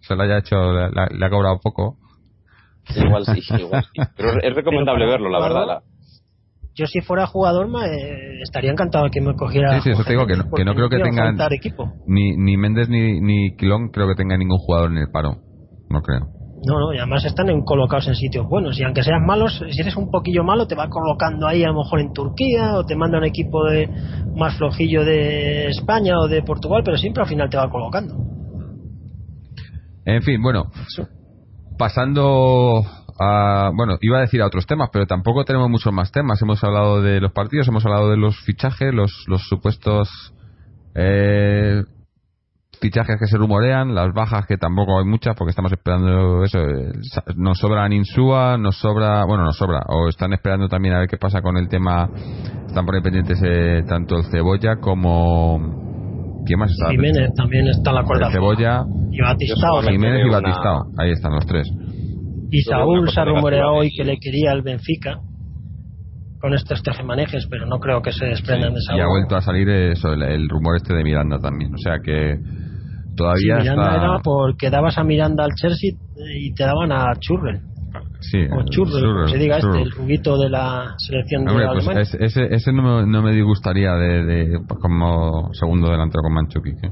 Se lo haya hecho, le, ha cobrado poco. Igual sí, igual sí. Pero es recomendable verlo, la verdad. La, yo si fuera jugador me, estaría encantado que me cogiera. Sí, sí, eso te digo, que no, que no creo que tengan. Ni, ni Méndez ni, ni Quilón creo que tenga ningún jugador en el paro. No creo. No, no, y además están en, colocados en sitios buenos. Y aunque seas malos, si eres un poquillo malo, te va colocando ahí a lo mejor en Turquía o te manda un equipo de más flojillo de España o de Portugal, pero siempre al final te va colocando. En fin, bueno, pasando bueno, iba a decir a otros temas, pero tampoco tenemos muchos más temas. Hemos hablado de los partidos, hemos hablado de los fichajes, los, los supuestos eh, fichajes que se rumorean, las bajas que tampoco hay muchas porque estamos esperando eso. Eh, nos sobra Insúa, nos sobra, bueno, nos sobra, o están esperando también a ver qué pasa con el tema. Están por ahí pendientes eh, tanto el Cebolla como. ¿Quién más está? Jiménez también está en la cuerda. Cebolla, y Batistao. Jiménez y Batistao. Ahí están los tres. Y Saúl se ha rumoreado hoy que le quería el Benfica con estos tejemanejes, pero no creo que se desprendan de Saúl. Y ha vuelto a salir eso, el, rumor este de Miranda también. O sea que todavía sí, Miranda era porque dabas a Miranda al Chelsea y te daban a Churrell. Sí, o Churrell, se diga este, el rubito de la selección de Hombre, pues ese, ese no, me, no me disgustaría de, de, como segundo delantero con Manchukic. ¿eh?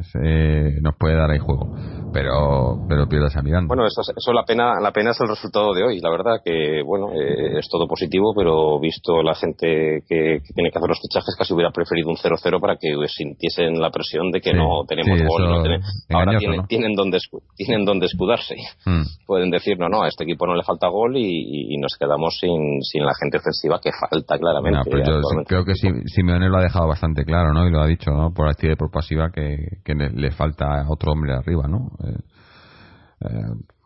Ese nos puede dar ahí juego pero pero pierdas a Miranda. Bueno, eso, eso la pena la pena es el resultado de hoy. La verdad que bueno eh, es todo positivo, pero visto la gente que, tiene que hacer los fichajes, casi hubiera preferido un 0-0 para que sintiesen la presión de que no tenemos gol. ahora tienen, tienen donde tienen donde escudarse. Hmm. Pueden decir no no a este equipo no le falta gol y, nos quedamos sin, sin la gente ofensiva que falta claramente. Pues yo creo que Simeone lo ha dejado bastante claro, ¿no? Y lo ha dicho, ¿no? Por activa y por pasiva que, que le, le falta otro hombre arriba, ¿no? Eh,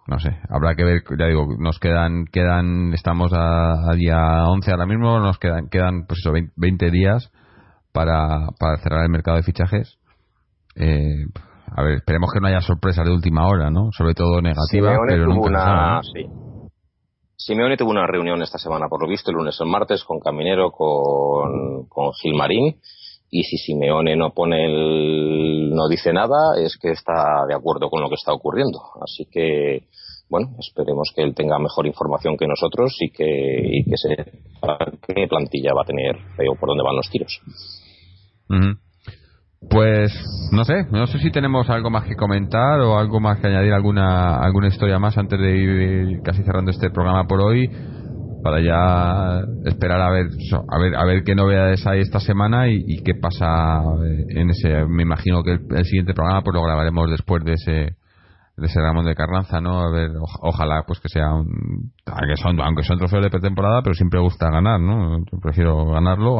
no sé, habrá que ver, ya digo, nos quedan, quedan, estamos a, día 11 ahora mismo, nos quedan, quedan pues eso, 20, días para, para cerrar el mercado de fichajes. Eh, a ver, esperemos que no haya sorpresas de última hora, ¿no? Sobre todo negativas, pero nunca una, sí. Simeone tuvo una reunión esta semana, por lo visto, el lunes o el martes, con Caminero, con, con Gilmarín, y si Simeone no pone el, no dice nada, es que está de acuerdo con lo que está ocurriendo. Así que, bueno, esperemos que él tenga mejor información que nosotros y que, y que sepa qué plantilla va a tener o por dónde van los tiros. Pues no sé, no sé si tenemos algo más que comentar o algo más que añadir, alguna alguna historia más antes de ir casi cerrando este programa por hoy para ya esperar a ver a ver a ver qué novedades hay esta semana y, qué pasa eh, en ese me imagino que el, siguiente programa pues lo grabaremos después de ese de ese Ramón de Carranza no a ver ojalá pues que sea un aunque son aunque son trofeos de pretemporada pero siempre gusta ganar no prefiero ganarlo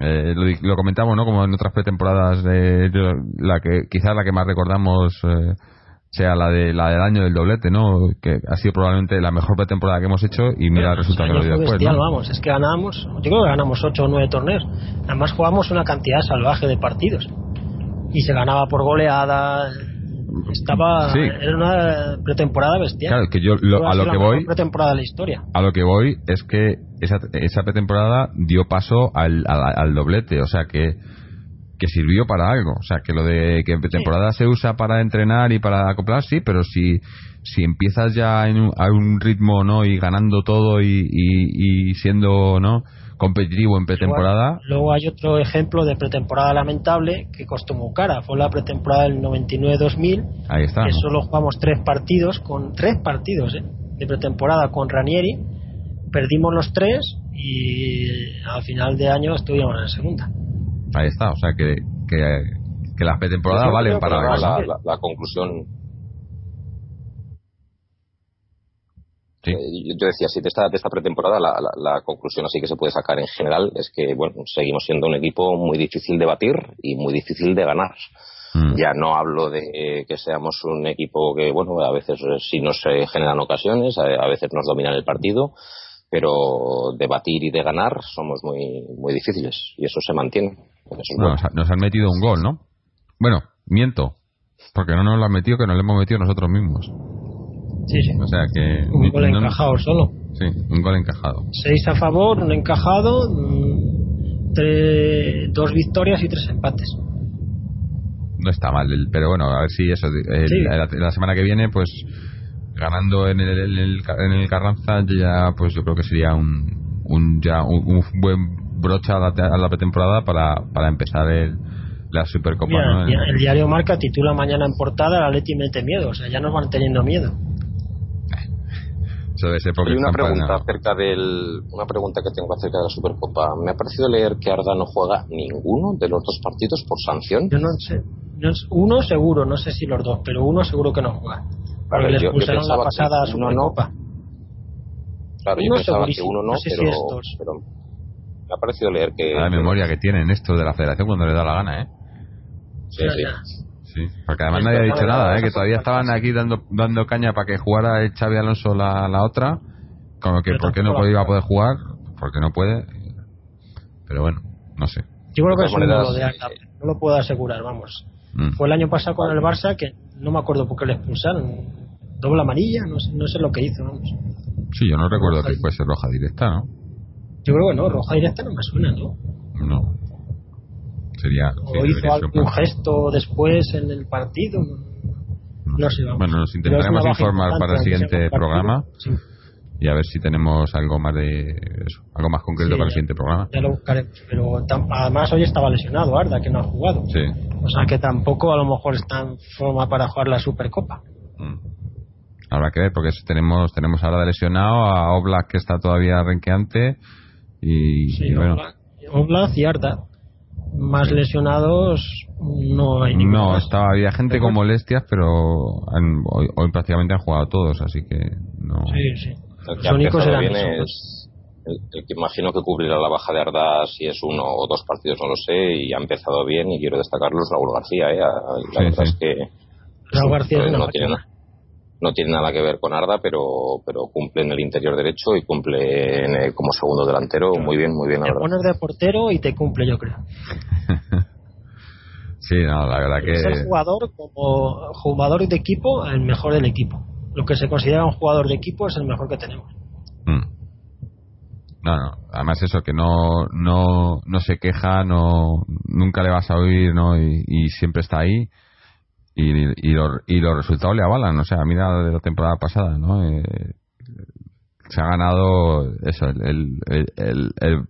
eh, lo, comentamos no como en otras pretemporadas la que quizás la que más recordamos eh, sea la de la del año del doblete, ¿no? Que ha sido probablemente la mejor pretemporada que hemos hecho y mira el resultado que dio después, ¿no? vamos, es que ganábamos, yo creo que ganamos 8 o 9 torneos. Además jugamos una cantidad salvaje de partidos y se ganaba por goleada. Estaba era una pretemporada bestial. Claro, que yo a lo que voy pretemporada de la historia. A lo que voy es que esa, esa pretemporada dio paso al, al doblete, o sea que que sirvió para algo. O sea, que lo de que temporada se usa para entrenar y para acoplar, sí, pero si, si empiezas ya en un, a un ritmo, ¿no? Y ganando todo y, y, siendo, ¿no? competitivo en pretemporada. luego hay otro ejemplo de pretemporada lamentable que costó muy cara. Fue la pretemporada del 99-2000. Ahí está. Que solo jugamos tres partidos, con tres partidos ¿eh? de pretemporada con Ranieri. Perdimos los tres y al final de año estuvimos en la segunda. Ahí está, o sea que, que, que las pretemporadas valen para la, la, conclusión. ¿Sí? Eh, yo decía, si de esta, de esta pretemporada la, la, conclusión así que se puede sacar en general es que bueno seguimos siendo un equipo muy difícil de batir y muy difícil de ganar. Mm. Ya no hablo de que seamos un equipo que, bueno, a veces sí nos generan ocasiones, a, veces nos dominan el partido, pero de batir y de ganar somos muy, muy difíciles y eso se mantiene nos, han metido un gol, ¿no? Bueno, miento, porque no nos lo han metido, que nos lo hemos metido nosotros mismos. Sí, sí. O sea que. Un gol encajado solo. Sí, un gol encajado. Seis a favor, un encajado, mm, dos victorias y tres empates. No está mal, pero bueno, a ver si eso. la, semana que viene, pues ganando en el, en el, Carranza, ya pues yo creo que sería un, un ya un buen brocha a la, pretemporada para, para empezar el, la Supercopa. el, diario Marca titula mañana en portada la Leti mete miedo, o sea, ya nos van teniendo miedo. Eso debe ser porque una pregunta acerca del una pregunta que tengo acerca de la Supercopa. Me ha parecido leer que Arda no juega ninguno de los dos partidos por sanción. Yo no sé, uno seguro, no sé si los dos, pero uno seguro que no juega. Porque les pusieron la pasada Supercopa. Claro, yo pensaba que uno no, pero me ha parecido leer que. La memoria que tienen esto de la federación cuando le da la gana, ¿eh? Sí, sí. Sí, porque además nadie ha dicho nada, ¿eh? que todavía estaban aquí dando dando caña para que jugara el Xavi Alonso la, la otra, como que por qué no iba a poder jugar, porque no puede, pero bueno, no sé. Yo creo que es un de no lo puedo asegurar, vamos. Mm. Fue el año pasado con el Barça que no me acuerdo por qué le expulsaron, doble amarilla, no sé, no sé lo que hizo, vamos. Sí, yo no recuerdo que fuese roja directa, ¿no? Yo creo que no, roja directa no me suena, ¿no? No. Sería. O hizo algún gesto después en el partido. No, sé, vamos. Bueno, nos intentaremos informar para el siguiente programa. Y a ver si tenemos algo más de eso, algo más concreto para el siguiente programa. Ya lo buscaremos. Pero además hoy estaba lesionado Arda, que no ha jugado. Sí. O sea que tampoco a lo mejor está en forma para jugar la Supercopa. Mm. Habrá que ver, porque tenemos tenemos ahora de lesionado a Oblak que está todavía renqueante y, sí, bueno. y Arda. Más lesionados no hay ninguno. No, estaba, había gente con molestias, pero hoy, prácticamente han jugado todos, así que no. Sí, sí. El que ha bien es el, que imagino que cubrirá la baja de Arda si es uno o dos partidos, no lo sé, y ha empezado bien y quiero destacarlo es Raúl García. ¿eh? La verdad es que Raúl García no tiene nada. No tiene nada que ver con Arda, pero, pero cumple en el interior derecho y cumple como segundo delantero muy bien, muy bien. te pones de portero y te cumple, yo creo. sí, no, la verdad que. Es el jugador como jugador de equipo, el mejor del equipo. Lo que se considera un jugador de equipo es el mejor que tenemos. Mm. No, no. Además eso que no, no, no se queja, no, nunca le vas a oír, ¿no? Y, siempre está ahí. Y, y, los resultados le avalan. O sea, mira de la temporada pasada, ¿no? Eh, se ha ganado eso, el, el, el,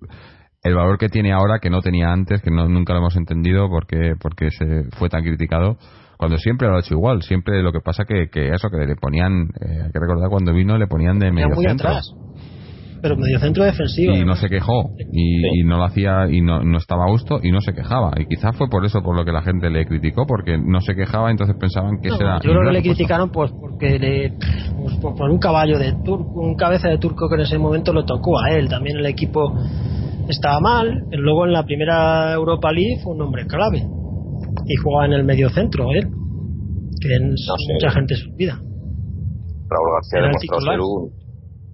el, valor que tiene ahora que no tenía antes, que no, nunca lo hemos entendido porque, porque se fue tan criticado cuando siempre lo ha hecho igual. Siempre lo que pasa que, que eso, que le ponían, eh, hay que recordar cuando vino, le ponían de medio centro pero medio centro defensivo. Y no se quejó, y, no lo hacía, y no, no, estaba a gusto, y no se quejaba. Y quizás fue por eso por lo que la gente le criticó, porque no se quejaba, entonces pensaban que será. Yo creo que le criticaron pues porque le, pues, por, un caballo de turco, un cabeza de turco que en ese momento lo tocó a él. También el equipo estaba mal, pero luego en la primera Europa League fue un hombre clave. Y jugaba en el medio centro él, que en mucha gente se olvida. Raúl García demostró ser un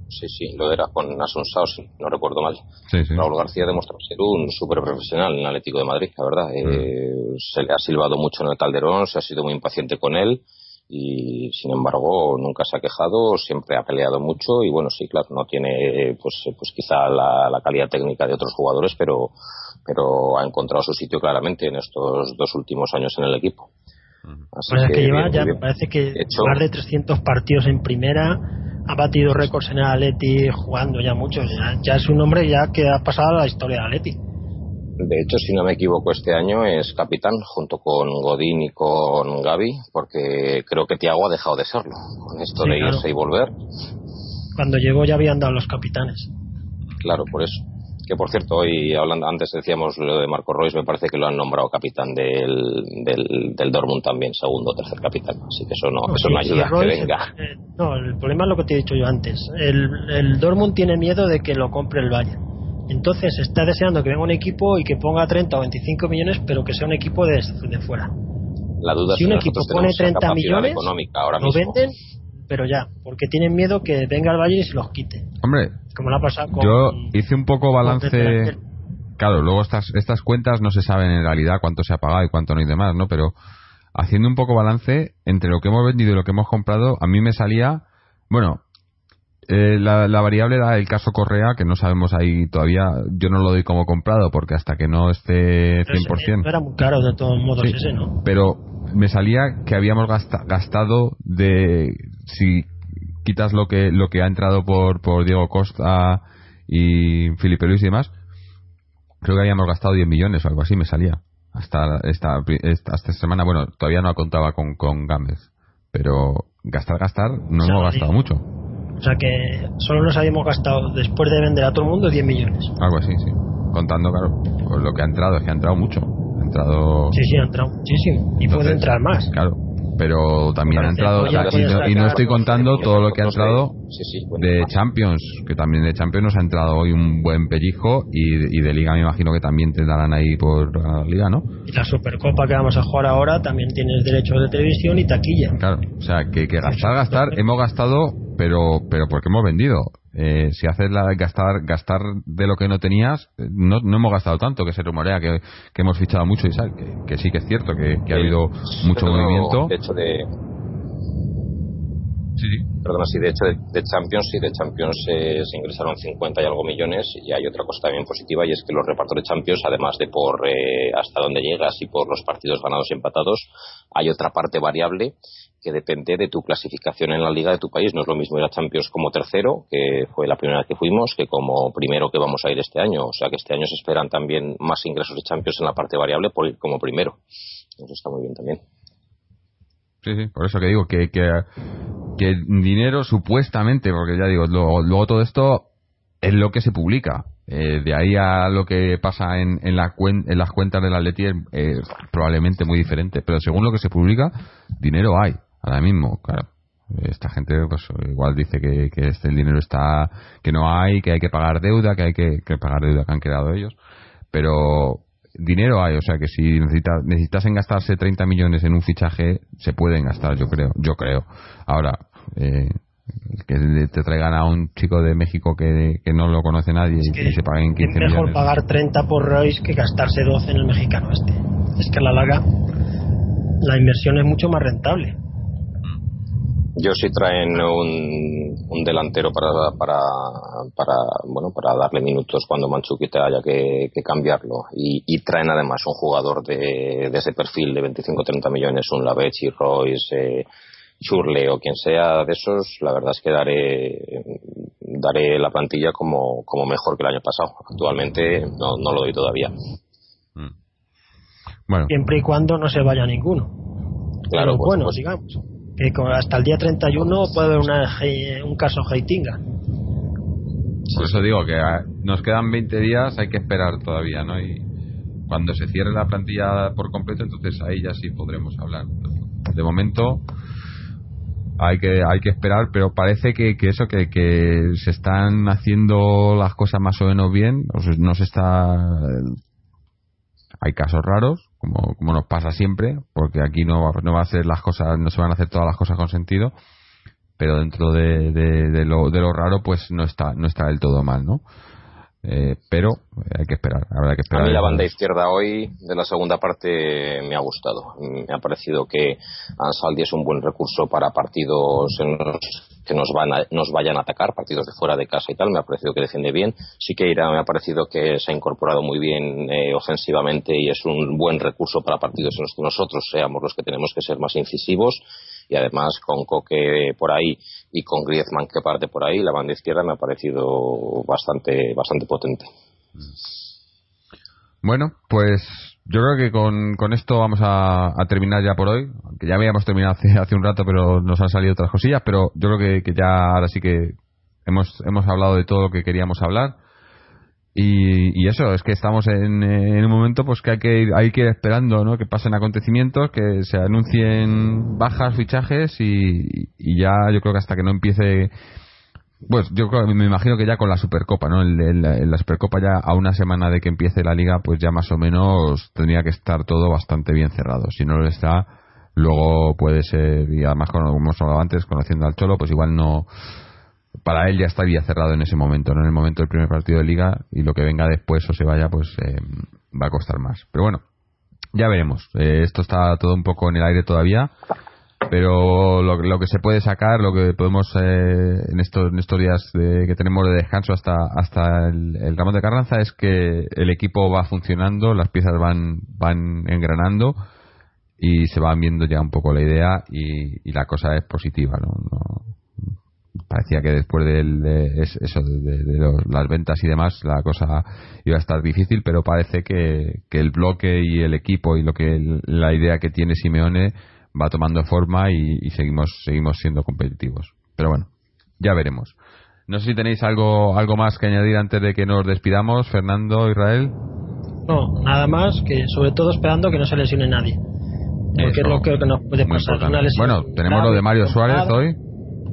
sí, sí, lo era con Asunsao, si no recuerdo mal. Raúl García demostró ser un súper profesional en el Atlético de Madrid, la verdad. Eh, mm. se le ha silbado mucho en el Calderón, se ha sido muy impaciente con él y sin embargo nunca se ha quejado, siempre ha peleado mucho y bueno, sí, claro, no tiene pues, pues quizá la, calidad técnica de otros jugadores, pero, pero ha encontrado su sitio claramente en estos dos últimos años en el equipo. Así que, lleva ya, parece que más de 300 partidos en primera, ha batido récords en el Atleti jugando ya mucho. Ya, es un hombre ya que ha pasado a la historia del Atleti. De hecho, si no me equivoco, este año es capitán junto con Godín y con Gaby, porque creo que Tiago ha dejado de serlo con esto de irse y volver. Cuando llegó ya habían dado los capitanes. Claro, por eso que por cierto hoy hablando antes decíamos lo de Marco Royce me parece que lo han nombrado capitán del, del, Dortmund también segundo o tercer capitán. Así que eso no, eso no ayuda a que venga. eh, no el problema es lo que te he dicho yo antes. El, el Dortmund tiene miedo de que lo compre el Bayern. Entonces está deseando que venga un equipo y que ponga 30 o 25 millones pero que sea un equipo de, de fuera. La duda si un equipo pone 30 millones ahora lo venden pero ya, porque tienen miedo que venga el Valle y se los quite. Hombre, como la pasado con, yo hice un poco balance. Claro, luego estas, estas cuentas no se saben en realidad cuánto se ha pagado y cuánto no hay demás, ¿no? Pero haciendo un poco balance entre lo que hemos vendido y lo que hemos comprado, a mí me salía, bueno, eh, la, variable era el caso Correa, que no sabemos ahí todavía, yo no lo doy como comprado porque hasta que no esté 100%. era muy caro de todos modos ese, ¿no? Pero me salía que habíamos gastado de si quitas lo que lo que ha entrado por, por Diego Costa y Felipe Luis y demás, creo que habíamos gastado 10 millones o algo así, me salía. Hasta esta, esta, semana, bueno, todavía no contaba con, con Gámez, pero gastar, gastar, no hemos gastado mucho. O sea que solo nos habíamos gastado, después de vender a todo el mundo, 10 millones. Algo así, sí. Contando, claro, con lo que ha entrado, es que ha entrado mucho. Ha entrado... Sí, sí, ha entrado muchísimo. Y puede entrar más. Claro, pero también ha entrado y, no, estoy contando todo lo que ha entrado de Champions que también de Champions nos ha entrado hoy un buen pellijo y, de Liga me imagino que también te darán ahí por la Liga ¿no? y la Supercopa que vamos a jugar ahora también tienes derechos de televisión y taquilla. Claro o sea que, que gastar gastar hemos gastado pero pero porque hemos vendido eh, si haces la gastar gastar de lo que no tenías, no, no hemos gastado tanto, que se rumorea que, que hemos fichado mucho y sabes que, sí que es cierto, que, ha habido mucho movimiento. De hecho, de. Sí, Perdona, sí, de hecho, de, Champions, sí, de Champions eh, se ingresaron 50 y algo millones. Y hay otra cosa también positiva, y es que los repartos de Champions, además de por eh, hasta dónde llegas y por los partidos ganados y empatados, hay otra parte variable que depende de tu clasificación en la liga de tu país. No es lo mismo ir a Champions como tercero, que fue la primera vez que fuimos, que como primero que vamos a ir este año. O sea que este año se esperan también más ingresos de Champions en la parte variable por ir como primero. Eso está muy bien también. Sí, sí, por eso que digo que, que, que dinero supuestamente, porque ya digo, luego, todo esto es lo que se publica. Eh, de ahí a lo que pasa en, en, la en las cuentas del Atleti es probablemente muy diferente. Pero según lo que se publica, dinero hay ahora mismo, claro. Esta gente, pues igual dice que, que este, el dinero está, que no hay, que hay que pagar deuda, que hay que, pagar deuda que han creado ellos. Pero dinero hay, o sea que si necesitas, necesitasen gastarse 30 millones en un fichaje, se pueden gastar, yo creo, yo creo. Ahora, eh, que te traigan a un chico de México que, no lo conoce nadie y que se paguen 15 Es mejor pagar 30 por Royce que gastarse 12 en el mexicano este. Es que a la larga la inversión es mucho más rentable. Yo si traen un, un delantero para, para, para, bueno, para darle minutos cuando Manchuki te haya que, cambiarlo y, y, traen además un jugador de, de ese perfil de 25-30 millones, un Lavechi, Royce, eh, Churle o quien sea de esos, la verdad es que daré, daré la plantilla como, como mejor que el año pasado. Actualmente no, no lo doy todavía. Mm. Bueno. Siempre y cuando no se vaya ninguno. Claro, bueno, digamos. Que hasta el día 31 puede haber una, un caso Heitinga. Por eso digo que ah, nos quedan 20 días, hay que esperar todavía, ¿no? Y cuando se cierre la plantilla por completo, entonces ahí ya sí podremos hablar. De momento, hay que hay que esperar pero parece que, que eso que, que, se están haciendo las cosas más o menos bien no se está hay casos raros como, nos pasa siempre porque aquí no, no va a ser las cosas no se van a hacer todas las cosas con sentido pero dentro de, de, lo, de lo raro pues no está no está del todo mal no eh, pero hay que esperar habrá que esperar a mí la banda izquierda hoy de la segunda parte me ha gustado. Me ha parecido que Ansaldi es un buen recurso para partidos en los que nos van nos vayan a atacar partidos de fuera de casa y tal me ha parecido que defiende bien. Siqueira me ha parecido que se ha incorporado muy bien eh, ofensivamente y es un buen recurso para partidos en los que nosotros seamos los que tenemos que ser más incisivos y además con Coque por ahí y con Griezmann que parte por ahí, la banda izquierda me ha parecido bastante, bastante potente. Bueno, pues yo creo que con, con esto vamos a, terminar ya por hoy, que ya habíamos terminado hace, hace un rato, pero nos han salido otras cosillas, pero yo creo que, que ya ahora sí que hemos, hemos hablado de todo lo que queríamos hablar. Y, eso, es que estamos en, un momento pues que hay que ir, hay que ir esperando ¿no? que pasen acontecimientos, que se anuncien bajas, fichajes y, ya yo creo que hasta que no empiece pues yo me imagino que ya con la Supercopa, ¿no? En, la Supercopa ya a una semana de que empiece la liga, pues ya más o menos tendría que estar todo bastante bien cerrado. Si no lo está, luego puede ser, y además como hemos hablado antes, conociendo al Cholo, pues igual no, para él ya estaría cerrado en ese momento, ¿no? En el momento del primer partido de liga y lo que venga después o se vaya, pues eh, va a costar más. Pero bueno, ya veremos. Eh, esto está todo un poco en el aire todavía, pero lo, que se puede sacar, lo que podemos eh, en, estos, en estos días que tenemos de descanso hasta, hasta el, el Ramón de Carranza es que el equipo va funcionando, las piezas van, van engranando y se van viendo ya un poco la idea y, y la cosa es positiva, ¿no? no parecía que después de, eso, de, las ventas y demás, la cosa iba a estar difícil, pero parece que, el bloque y el equipo y lo que la idea que tiene Simeone va tomando forma y, seguimos seguimos siendo competitivos. Pero bueno, ya veremos. No sé si tenéis algo algo más que añadir antes de que nos despidamos, Fernando, Israel. No, nada más que sobre todo esperando que no se lesione nadie. Porque es lo que nos puede pasar. bueno, tenemos lo de Mario Suárez hoy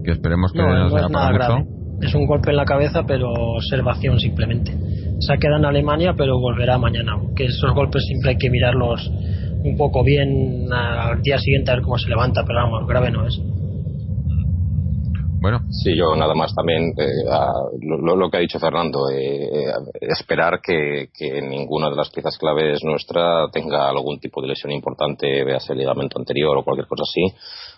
que esperemos que no, sea para Es un golpe en la cabeza, pero observación simplemente. Se ha quedado en Alemania, pero volverá mañana. Que esos golpes siempre hay que mirarlos un poco bien al día siguiente a ver cómo se levanta, pero vamos, grave no es. Bueno. Sí, yo nada más también eh, lo, que ha dicho Fernando, eh, eh, esperar que, que, ninguna de las piezas claves nuestra tenga algún tipo de lesión importante, veas el ligamento anterior o cualquier cosa así,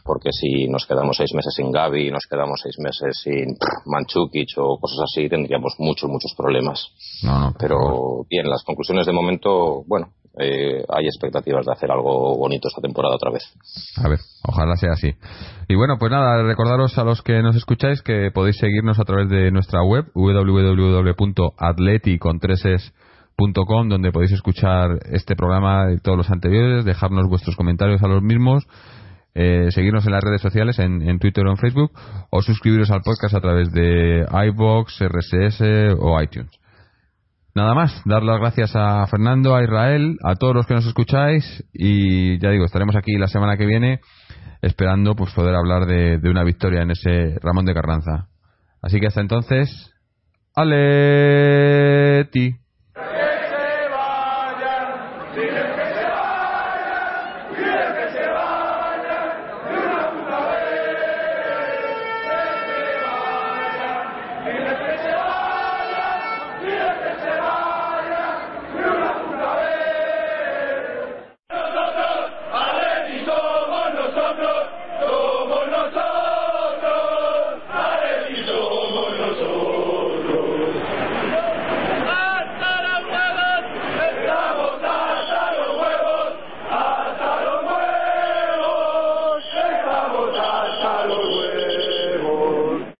porque si nos quedamos seis meses sin Gaby, nos quedamos seis meses sin Manchukic o cosas así, tendríamos muchos, muchos problemas. Pero bien, las conclusiones de momento, bueno, eh, hay expectativas de hacer algo bonito esta temporada otra vez. A ver, ojalá sea así. Y bueno, pues nada, recordaros a los que nos escucháis que podéis seguirnos a través de nuestra web www.atleticontreses.com donde podéis escuchar este programa y todos los anteriores, dejarnos vuestros comentarios a los mismos, eh, seguirnos en las redes sociales, en, en, Twitter o en Facebook, o suscribiros al podcast a través de iBox, RSS o iTunes. Nada más, dar las gracias a Fernando, a Israel, a todos los que nos escucháis y ya digo, estaremos aquí la semana que viene esperando pues poder hablar de, de una victoria en ese Ramón de Carranza. Así que hasta entonces, ¡ale!